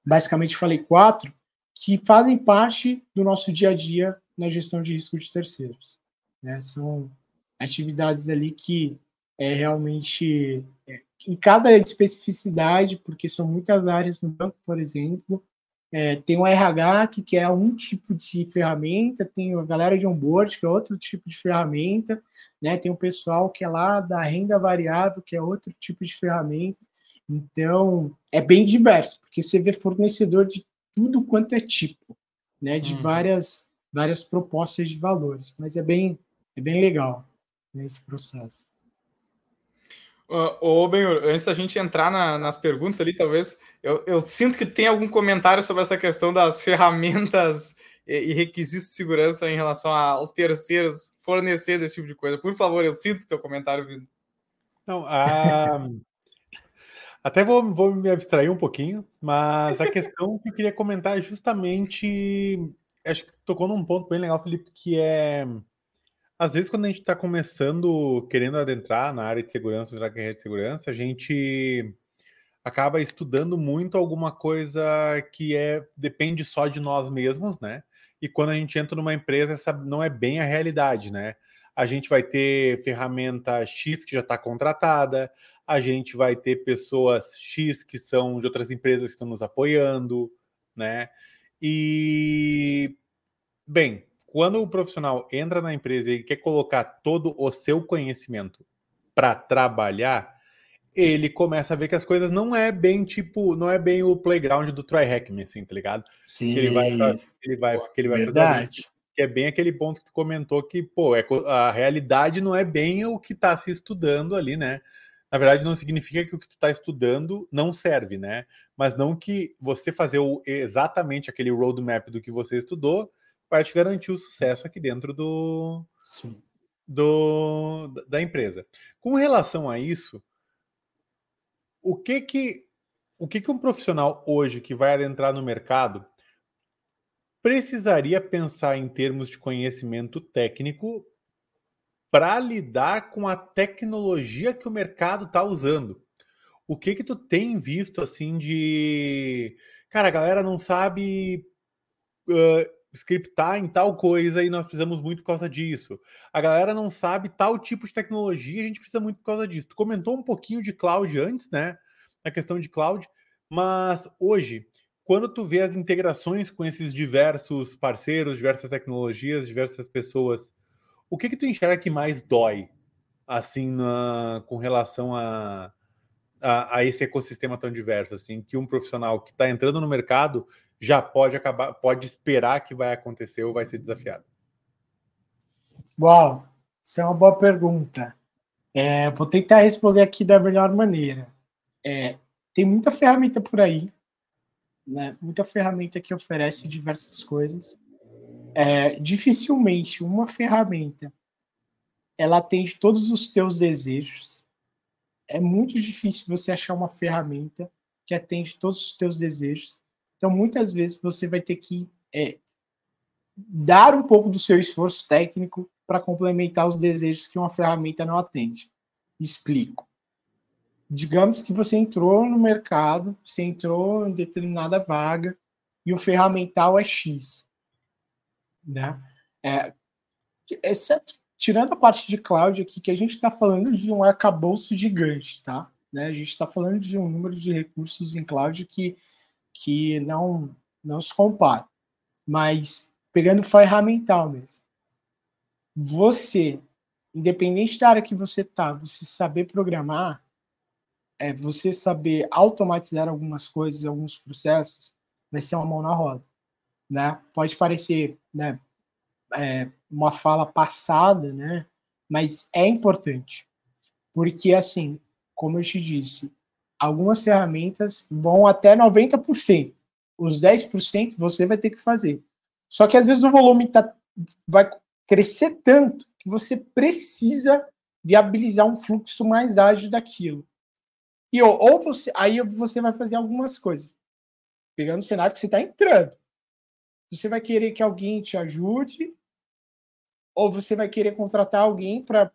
Basicamente, falei quatro, que fazem parte do nosso dia a dia na gestão de risco de terceiros. Né? São atividades ali que é realmente é, em cada especificidade, porque são muitas áreas no banco, por exemplo, é, tem o RH que quer um tipo de ferramenta, tem a galera de onboard que é outro tipo de ferramenta, né? Tem o pessoal que é lá da renda variável, que é outro tipo de ferramenta. Então, é bem diverso, porque você vê fornecedor de tudo quanto é tipo, né? De uhum. várias várias propostas de valores, mas é bem é bem legal né, esse processo. Ô, bem, antes da gente entrar na, nas perguntas ali, talvez eu, eu, sinto que tem algum comentário sobre essa questão das ferramentas e, e requisitos de segurança em relação aos terceiros fornecer esse tipo de coisa. Por favor, eu sinto teu comentário vindo. Não, a... até vou, vou me abstrair um pouquinho, mas a questão que eu queria comentar é justamente. Acho que tocou num ponto bem legal, Felipe, que é às vezes, quando a gente está começando, querendo adentrar na área de segurança, na carreira de segurança, a gente acaba estudando muito alguma coisa que é depende só de nós mesmos, né? E quando a gente entra numa empresa, essa não é bem a realidade, né? A gente vai ter ferramenta X que já está contratada, a gente vai ter pessoas X que são de outras empresas que estão nos apoiando, né? E bem, quando o profissional entra na empresa e quer colocar todo o seu conhecimento para trabalhar, ele começa a ver que as coisas não é bem tipo, não é bem o playground do Hackman, assim, tá ligado? Sim. Que ele vai, ele vai, que ele vai Verdade. Fazer, que é bem aquele ponto que tu comentou que, pô, é, a realidade não é bem o que está se estudando ali, né? Na verdade, não significa que o que tu está estudando não serve, né? Mas não que você fazer o, exatamente aquele roadmap do que você estudou vai te garantir o sucesso aqui dentro do, do da empresa. Com relação a isso, o que que o que que um profissional hoje que vai adentrar no mercado precisaria pensar em termos de conhecimento técnico para lidar com a tecnologia que o mercado está usando? O que que tu tem visto assim de, cara, a galera não sabe uh, scriptar em tal coisa e nós precisamos muito por causa disso. A galera não sabe tal tipo de tecnologia, a gente precisa muito por causa disso. Tu comentou um pouquinho de cloud antes, né? A questão de cloud, mas hoje, quando tu vê as integrações com esses diversos parceiros, diversas tecnologias, diversas pessoas, o que que tu enxerga que mais dói, assim, na, com relação a, a, a, esse ecossistema tão diverso, assim, que um profissional que está entrando no mercado já pode acabar, pode esperar que vai acontecer ou vai ser desafiado? Uau, isso é uma boa pergunta. É, vou tentar responder aqui da melhor maneira. É, tem muita ferramenta por aí, né? Muita ferramenta que oferece diversas coisas. É, dificilmente uma ferramenta ela atende todos os teus desejos. É muito difícil você achar uma ferramenta que atende todos os teus desejos. Então, muitas vezes você vai ter que é, dar um pouco do seu esforço técnico para complementar os desejos que uma ferramenta não atende. Explico. Digamos que você entrou no mercado, você entrou em determinada vaga e o ferramental é X né? É, exceto tirando a parte de cloud aqui, que a gente está falando de um arcabouço gigante, tá? Né? A gente está falando de um número de recursos em cloud que, que não, não se compara. Mas pegando ferramental mesmo, você, independente da área que você tá, você saber programar, é você saber automatizar algumas coisas, alguns processos, vai ser uma mão na roda né? Pode parecer, né, é, uma fala passada, né? Mas é importante, porque assim, como eu te disse, algumas ferramentas vão até 90%. Os 10% você vai ter que fazer. Só que às vezes o volume tá, vai crescer tanto que você precisa viabilizar um fluxo mais ágil daquilo. E ou, você, aí você vai fazer algumas coisas. Pegando o cenário que você está entrando. Você vai querer que alguém te ajude ou você vai querer contratar alguém para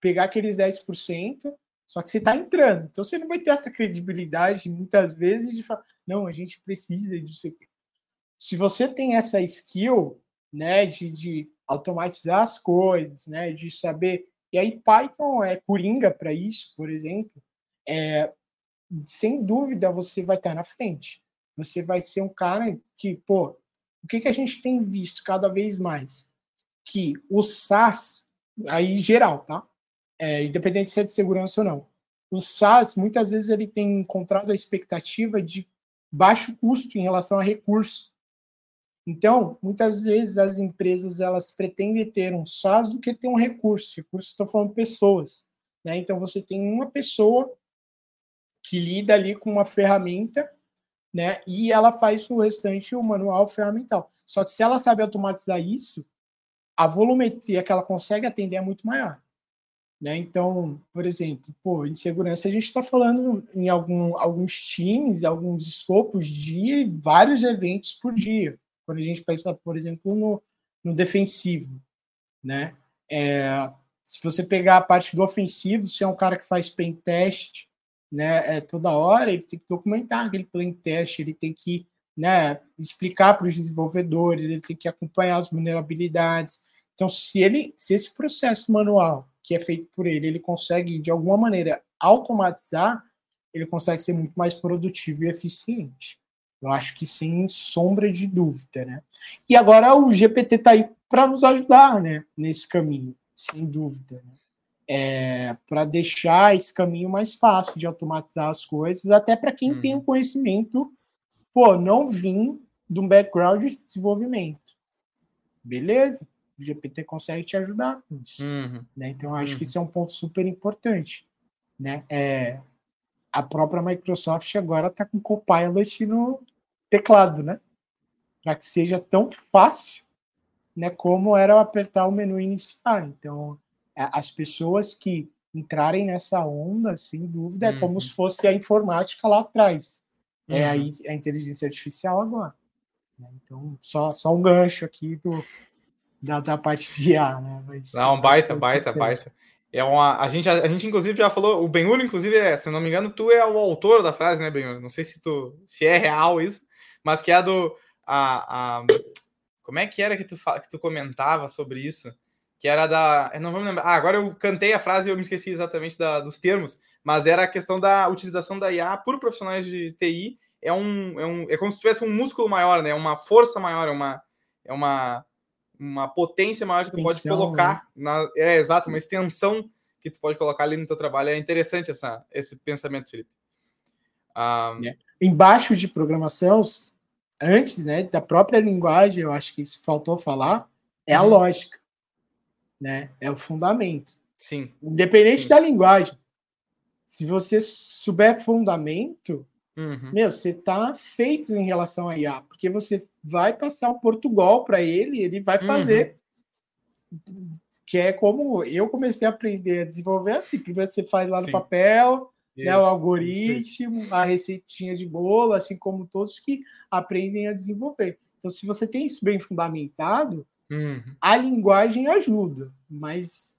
pegar aqueles 10%, só que você está entrando. Então você não vai ter essa credibilidade muitas vezes de falar, não, a gente precisa disso. Se você tem essa skill, né, de, de automatizar as coisas, né, de saber. E aí Python é coringa para isso, por exemplo. É, sem dúvida você vai estar na frente. Você vai ser um cara que, pô, o que, que a gente tem visto cada vez mais? Que o SaaS, aí geral, tá? É, independente se é de segurança ou não. O SaaS, muitas vezes, ele tem encontrado a expectativa de baixo custo em relação a recurso. Então, muitas vezes as empresas elas pretendem ter um SaaS do que ter um recurso. Recurso, estou falando pessoas. Né? Então, você tem uma pessoa que lida ali com uma ferramenta né? E ela faz o restante o manual ferramental. Só que se ela sabe automatizar isso, a volumetria que ela consegue atender é muito maior. Né? Então, por exemplo, pô, em segurança a gente está falando em algum, alguns times, alguns escopos de vários eventos por dia. Quando a gente pensa, por exemplo, no, no defensivo, né? É, se você pegar a parte do ofensivo, se é um cara que faz pen test, né, é, toda hora, ele tem que documentar aquele plain test, ele tem que né, explicar para os desenvolvedores, ele tem que acompanhar as vulnerabilidades. Então, se ele, se esse processo manual que é feito por ele, ele consegue de alguma maneira automatizar, ele consegue ser muito mais produtivo e eficiente. Eu acho que sem sombra de dúvida, né? E agora o GPT está aí para nos ajudar, né, nesse caminho, sem dúvida. Né? É, para deixar esse caminho mais fácil de automatizar as coisas, até para quem uhum. tem um conhecimento, pô, não vim de um background de desenvolvimento. Beleza? O GPT consegue te ajudar com isso. Uhum. Né? Então, acho uhum. que isso é um ponto super importante. Né? É, a própria Microsoft agora está com Copilot no teclado, né? Para que seja tão fácil né, como era apertar o menu iniciar. Então, as pessoas que entrarem nessa onda, sem dúvida, uhum. é como se fosse a informática lá atrás. Uhum. É a, uhum. a, inteligência artificial agora. Né? Então, só, só um gancho aqui do, da, da parte de IA, né? Mas, não, baita, é baita, baita. É uma, a, gente, a, a, gente, inclusive, já falou, o Benhur, inclusive, é, se não me engano, tu é o autor da frase, né, Benhur? Não sei se, tu, se é real isso, mas que é a do. A, a, Como é que era que tu, que tu comentava sobre isso? Que era da. Eu não vou me lembrar. Ah, agora eu cantei a frase e eu me esqueci exatamente da, dos termos, mas era a questão da utilização da IA por profissionais de TI. É, um, é, um, é como se tivesse um músculo maior, né? Uma força maior, é uma, é uma, uma potência maior extensão, que tu pode colocar. Né? Na, é, exato, uma extensão que tu pode colocar ali no teu trabalho. É interessante essa, esse pensamento, Felipe. Um... É. Embaixo de programação, antes né, da própria linguagem, eu acho que isso faltou falar, é a uhum. lógica. Né? É o fundamento. Sim. Independente Sim. da linguagem. Se você souber fundamento, uhum. meu, você tá feito em relação a IA, porque você vai passar o Portugal para ele, ele vai uhum. fazer. Uhum. Que é como eu comecei a aprender a desenvolver assim, que você faz lá Sim. no papel, né, o algoritmo, a receitinha de bolo, assim como todos que aprendem a desenvolver. Então, se você tem isso bem fundamentado, uhum. a linguagem ajuda, mas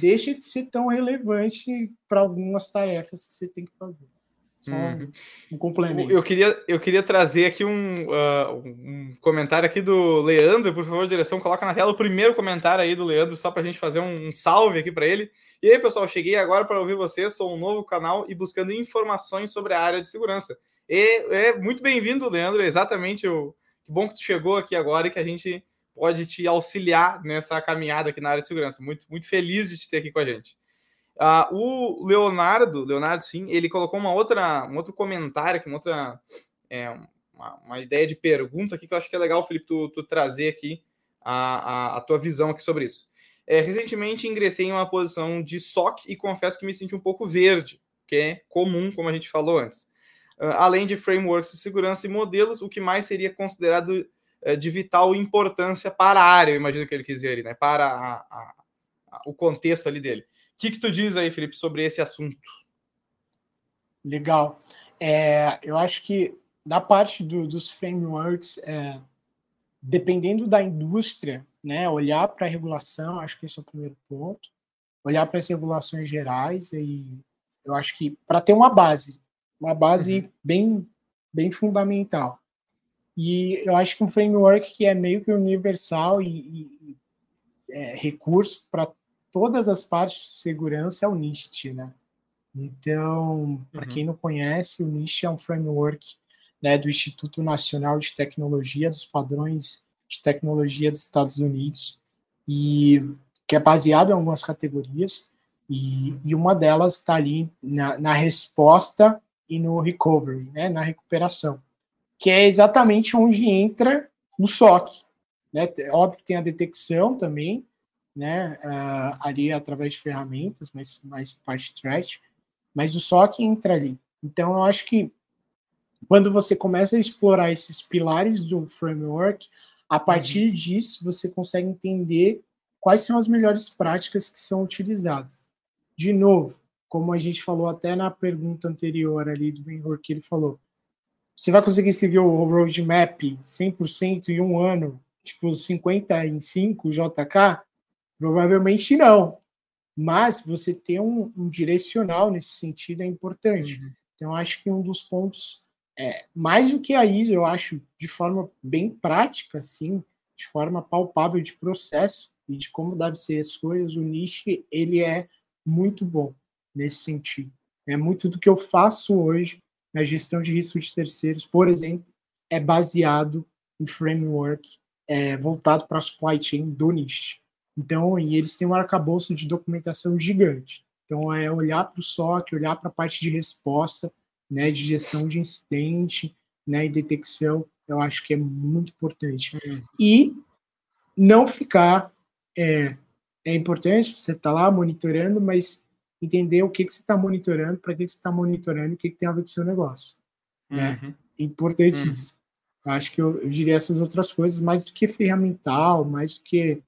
deixa de ser tão relevante para algumas tarefas que você tem que fazer. Só uhum. um complemento. Eu queria, eu queria trazer aqui um, uh, um comentário aqui do Leandro, por favor, direção, coloca na tela o primeiro comentário aí do Leandro, só para a gente fazer um, um salve aqui para ele. E aí, pessoal, cheguei agora para ouvir vocês, sou um novo canal e buscando informações sobre a área de segurança. E é muito bem-vindo, Leandro, exatamente o que bom que tu chegou aqui agora e que a gente pode te auxiliar nessa caminhada aqui na área de segurança. Muito, muito feliz de te ter aqui com a gente. Uh, o Leonardo, Leonardo, sim, ele colocou uma outra, um outro comentário, uma outra é, uma, uma, ideia de pergunta aqui que eu acho que é legal, Felipe, tu, tu trazer aqui a, a, a, tua visão aqui sobre isso. É, recentemente ingressei em uma posição de SOC e confesso que me senti um pouco verde, que é comum, como a gente falou antes. Uh, além de frameworks de segurança e modelos, o que mais seria considerado de vital importância para a área, eu imagino que ele quis dizer, né, para a, o contexto ali dele que, que tu diz aí, Felipe, sobre esse assunto? Legal. É, eu acho que da parte do, dos frameworks, é, dependendo da indústria, né, olhar para a regulação, acho que esse é o primeiro ponto. Olhar para as regulações gerais e eu acho que para ter uma base, uma base uhum. bem, bem fundamental. E eu acho que um framework que é meio que universal e, e é, recurso para todas as partes de segurança é o NIST, né? Então, para uhum. quem não conhece, o NIST é um framework né, do Instituto Nacional de Tecnologia, dos padrões de tecnologia dos Estados Unidos, e que é baseado em algumas categorias, e, e uma delas está ali na, na, resposta e no recovery, né, na recuperação, que é exatamente onde entra o SOC. Né? Óbvio que tem a detecção também, né, uh, ali através de ferramentas, mas mais parte threat, mas o SOC entra ali. Então, eu acho que quando você começa a explorar esses pilares do framework, a partir uhum. disso você consegue entender quais são as melhores práticas que são utilizadas. De novo, como a gente falou até na pergunta anterior ali do ben que ele falou, você vai conseguir seguir o roadmap 100% em um ano, tipo 50 em 5 JK? Provavelmente não. Mas você ter um, um direcional nesse sentido é importante. Uhum. Então, acho que um dos pontos, é, mais do que a ISO, eu acho, de forma bem prática, assim, de forma palpável de processo e de como deve ser as coisas, o niche ele é muito bom nesse sentido. É muito do que eu faço hoje na gestão de risco de terceiros, por exemplo, é baseado em framework é, voltado para a supply chain do niche. Então, e eles têm um arcabouço de documentação gigante. Então, é olhar para o SOC, olhar para a parte de resposta, né, de gestão de incidente, né, e detecção, eu acho que é muito importante. Uhum. E não ficar. É, é importante você estar tá lá monitorando, mas entender o que, que você está monitorando, para que, que você está monitorando, o que, que tem a ver com o seu negócio. Né? Uhum. Importante uhum. isso. Eu acho que eu, eu diria essas outras coisas mais do que ferramental, mais do que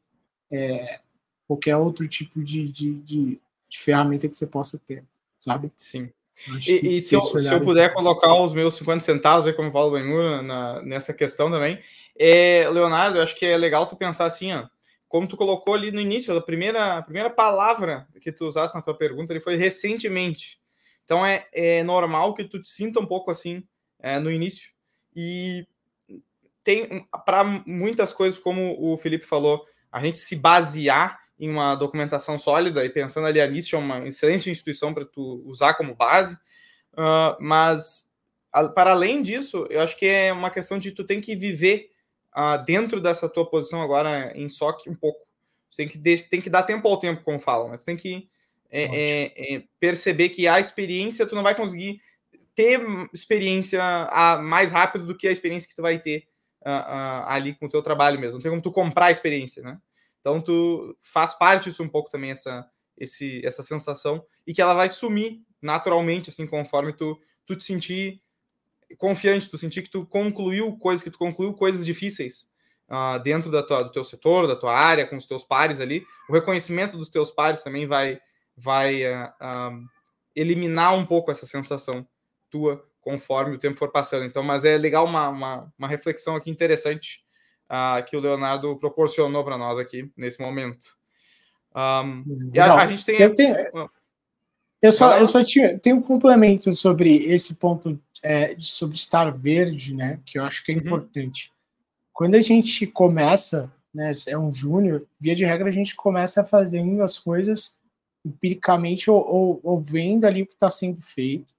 é, qualquer outro tipo de, de, de, de, ferramenta que você possa ter, sabe? Sim. E, e se, eu, se eu puder colocar os meus 50 centavos, aí, como falo bem na, nessa questão também, é, Leonardo, eu acho que é legal tu pensar assim, ó, como tu colocou ali no início, a primeira, a primeira palavra que tu usaste na tua pergunta ele foi recentemente. Então é, é normal que tu te sinta um pouco assim é, no início. E tem, para muitas coisas, como o Felipe falou, a gente se basear em uma documentação sólida e pensando ali a NIST é uma excelente instituição para tu usar como base, uh, mas a, para além disso, eu acho que é uma questão de tu tem que viver uh, dentro dessa tua posição agora em SOC um pouco. Tu tem que, de, tem que dar tempo ao tempo, como falam, mas tem que é, é, é, perceber que a experiência tu não vai conseguir ter experiência a, mais rápido do que a experiência que tu vai ter uh, ali com o teu trabalho mesmo. Não tem como tu comprar a experiência, né? Então tu faz parte disso um pouco também essa esse, essa sensação e que ela vai sumir naturalmente assim conforme tu tu te sentir confiante, tu sentir que tu concluiu coisas que tu concluiu coisas difíceis uh, dentro da tua, do teu setor, da tua área, com os teus pares ali. O reconhecimento dos teus pares também vai vai uh, uh, eliminar um pouco essa sensação tua conforme o tempo for passando. Então, mas é legal uma, uma, uma reflexão aqui interessante que o Leonardo proporcionou para nós aqui nesse momento. Um, e a, a, gente tem. Eu, tenho, eu só, eu só tinha, tenho um complemento sobre esse ponto é, sobre estar verde, né? Que eu acho que é uhum. importante. Quando a gente começa, né? É um júnior, via de regra, a gente começa fazendo as coisas empiricamente ou, ou, ou vendo ali o que está sendo feito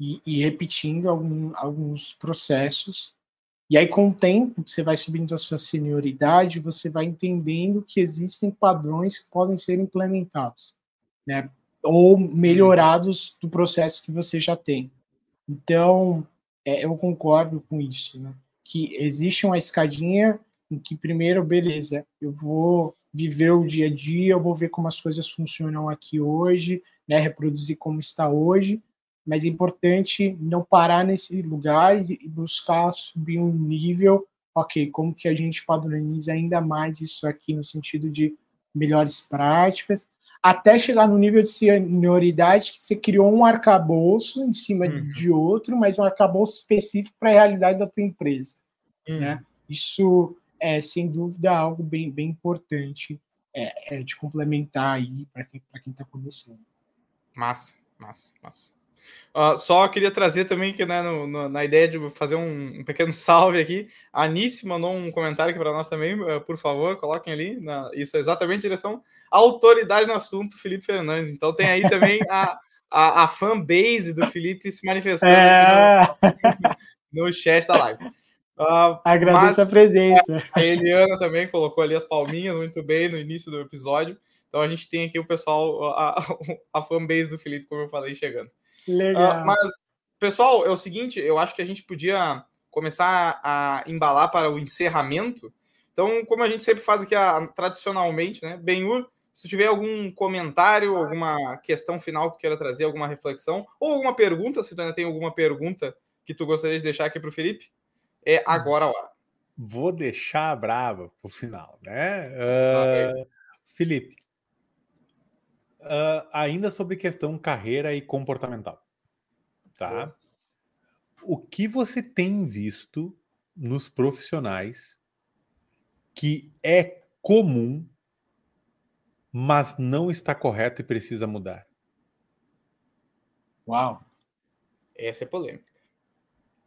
e, e repetindo algum, alguns processos. E aí, com o tempo que você vai subindo a sua senioridade, você vai entendendo que existem padrões que podem ser implementados, né? Ou melhorados do processo que você já tem. Então, é, eu concordo com isso, né? Que existe uma escadinha em que, primeiro, beleza, eu vou viver o dia a dia, eu vou ver como as coisas funcionam aqui hoje, né? Reproduzir como está hoje, mas é importante não parar nesse lugar e buscar subir um nível, ok, como que a gente padroniza ainda mais isso aqui no sentido de melhores práticas, até chegar no nível de senioridade que você criou um arcabouço em cima uhum. de outro, mas um arcabouço específico para a realidade da tua empresa. Uhum. Né? Isso é, sem dúvida, algo bem, bem importante é, é de complementar aí para quem está começando. Massa, massa, massa. Uh, só queria trazer também que né, no, no, na ideia de fazer um, um, pequeno salve aqui, a Anice mandou um comentário aqui para nós também, uh, por favor, coloquem ali, na, isso é exatamente em direção à autoridade no assunto, Felipe Fernandes. Então tem aí também a, a, a fanbase do Felipe se manifestando é... no, no, chat da live. Uh, Agradeço mas, a presença. A Eliana também colocou ali as palminhas muito bem no início do episódio. Então a gente tem aqui o pessoal, a, a fanbase do Felipe, como eu falei, chegando. Legal. Uh, mas, pessoal, é o seguinte, eu acho que a gente podia começar a embalar para o encerramento. Então, como a gente sempre faz aqui a, tradicionalmente, né? Benhur, se tiver algum comentário, alguma questão final que queira trazer, alguma reflexão, ou alguma pergunta, se tu ainda tem alguma pergunta que tu gostaria de deixar aqui para o Felipe, é agora a hora. Vou deixar a brava para o final, né? Uh, Felipe, Uh, ainda sobre questão carreira e comportamental. Tá? O que você tem visto nos profissionais que é comum, mas não está correto e precisa mudar? Uau! Essa é polêmica.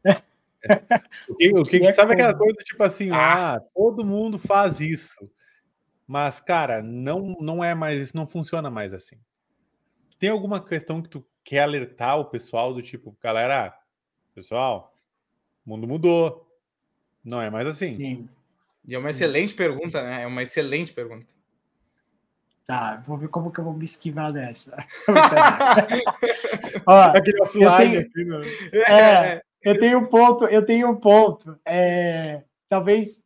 o que, o que, que sabe aquela coisa tipo assim, ah. ah, todo mundo faz isso. Mas, cara, não, não é mais, isso não funciona mais assim. Tem alguma questão que tu quer alertar o pessoal do tipo, galera, pessoal, o mundo mudou. Não é mais assim. Sim. E é uma Sim. excelente pergunta, né? É uma excelente pergunta. Tá, vou ver como que eu vou me esquivar dessa. Ó, Aquele offline eu tenho, aqui, né? é, eu tenho um ponto, eu tenho um ponto. É, talvez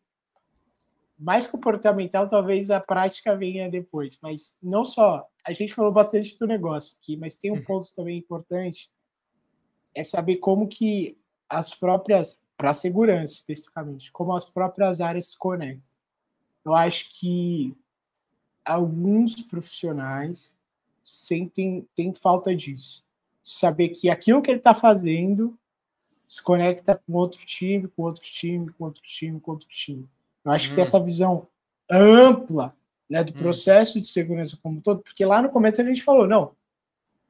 mais comportamental, talvez a prática venha depois. Mas não só. A gente falou bastante do negócio aqui, mas tem um uhum. ponto também importante. É saber como que as próprias, para segurança especificamente, como as próprias áreas se conectam. Eu acho que alguns profissionais sentem tem falta disso. Saber que aquilo que ele está fazendo se conecta com outro time, com outro time, com outro time, com outro time. Eu acho hum. que tem essa visão ampla né, do hum. processo de segurança como um todo, porque lá no começo a gente falou, não,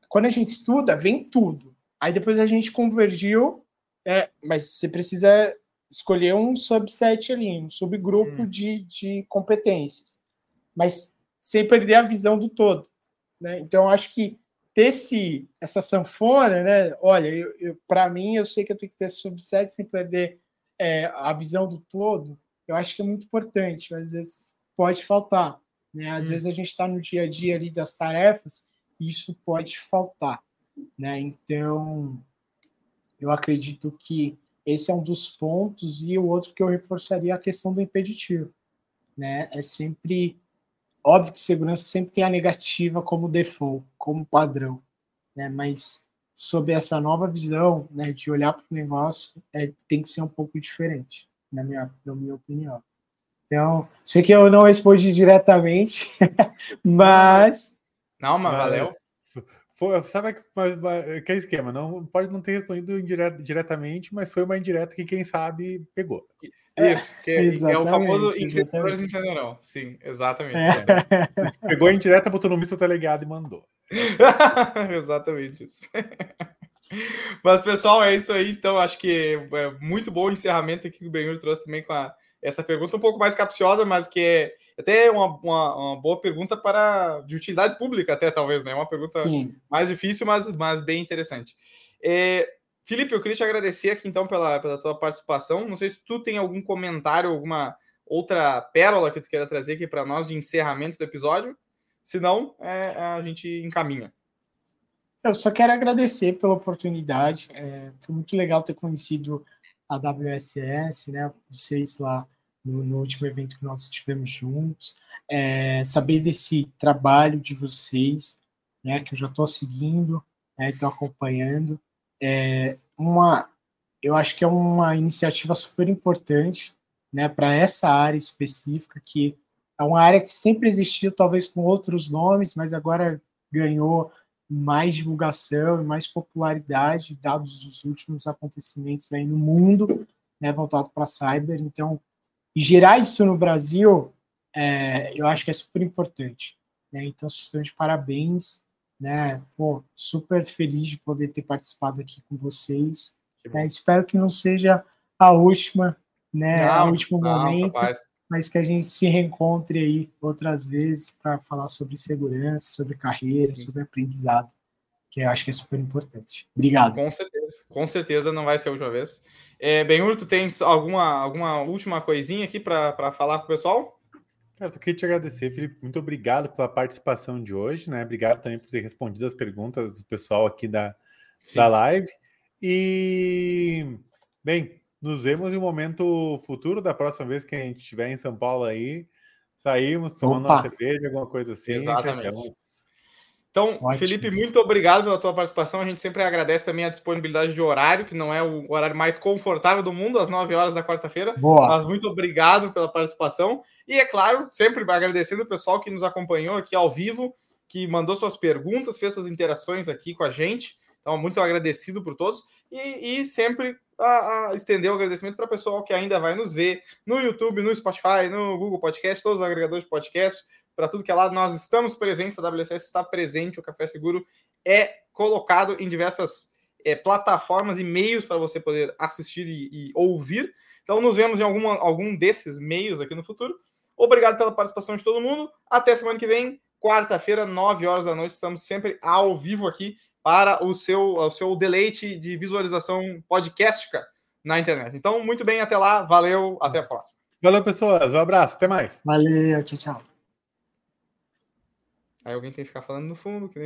quando a gente estuda, vem tudo. Aí depois a gente convergiu, é, mas você precisa escolher um subset ali, um subgrupo hum. de, de competências, mas sem perder a visão do todo. Né? Então, acho que ter esse, essa sanfona, né? Olha, para mim, eu sei que eu tenho que ter subset sem perder é, a visão do todo. Eu acho que é muito importante, mas às vezes pode faltar. Né? Às hum. vezes a gente está no dia a dia ali das tarefas e isso pode faltar. Né? Então, eu acredito que esse é um dos pontos, e o outro que eu reforçaria é a questão do impeditivo. Né? É sempre óbvio que segurança sempre tem a negativa como default, como padrão, né? mas sob essa nova visão né, de olhar para o negócio, é, tem que ser um pouco diferente, na minha, na minha opinião. Então, sei que eu não respondi diretamente, mas. Não, mas valeu. Foi, sabe que, que é esquema? Não, pode não ter respondido indireto, diretamente, mas foi uma indireta que quem sabe pegou. Isso, que é, é o famoso entendedores entenderão. Sim, exatamente. É. Pegou a indireta, botou no misto teleguiado e mandou. exatamente isso. Mas, pessoal, é isso aí. Então, acho que é muito bom o encerramento aqui que o Benhur trouxe também com a, essa pergunta um pouco mais capciosa, mas que é até uma, uma, uma, boa pergunta para de utilidade pública, até talvez, né? Uma pergunta Sim. mais difícil, mas, mas bem interessante. É, Felipe, eu queria te agradecer aqui então pela, pela tua participação. Não sei se tu tem algum comentário, alguma outra pérola que tu queira trazer aqui para nós de encerramento do episódio. Se não, é, a gente encaminha. Eu só quero agradecer pela oportunidade. É, foi muito legal ter conhecido a WSS, né? Vocês lá no, no, último evento que nós estivemos juntos, é, saber desse trabalho de vocês, né, que eu já estou seguindo, estou né, acompanhando. É uma, eu acho que é uma iniciativa super importante né, para essa área específica, que é uma área que sempre existiu, talvez com outros nomes, mas agora ganhou mais divulgação e mais popularidade, dados os últimos acontecimentos aí no mundo, né, voltado para cyber. Então, gerar isso no Brasil, é, eu acho que é super importante. Né? Então, vocês estão de parabéns. Né? Pô, super feliz de poder ter participado aqui com vocês. Né? Espero que não seja a última, né? Não, o último não, momento, rapaz. Mas que a gente se reencontre aí outras vezes para falar sobre segurança, sobre carreira, Sim. sobre aprendizado, que eu acho que é super importante. Obrigado. Com certeza, com certeza não vai ser a última vez. É, Benhur, tu tens alguma, alguma última coisinha aqui para falar com o pessoal? Eu só queria te agradecer, Felipe. Muito obrigado pela participação de hoje, né? Obrigado também por ter respondido as perguntas do pessoal aqui da, da live. E, bem, nos vemos em um momento futuro, da próxima vez que a gente estiver em São Paulo aí. Saímos, tomando Opa. uma cerveja, alguma coisa assim. Exatamente. Então, Ótimo. Felipe, muito obrigado pela tua participação. A gente sempre agradece também a disponibilidade de horário, que não é o horário mais confortável do mundo, às 9 horas da quarta-feira. Mas muito obrigado pela participação. E, é claro, sempre agradecendo o pessoal que nos acompanhou aqui ao vivo, que mandou suas perguntas, fez suas interações aqui com a gente. Então, muito agradecido por todos. E, e sempre a, a estender o agradecimento para o pessoal que ainda vai nos ver no YouTube, no Spotify, no Google Podcast, todos os agregadores de podcast para tudo que é lá. Nós estamos presentes, a WSS está presente, o Café Seguro é colocado em diversas é, plataformas e meios para você poder assistir e, e, ouvir. Então, nos vemos em alguma, algum desses meios aqui no futuro. Obrigado pela participação de todo mundo. Até semana que vem, quarta-feira, 9 horas da noite. Estamos sempre ao vivo aqui para o seu, o seu deleite de visualização podcastica na internet. Então, muito bem, até lá. Valeu, até a próxima. Valeu, pessoas. Um abraço, até mais. Valeu, tchau, tchau. Aí alguém tem que ficar falando no fundo, que nem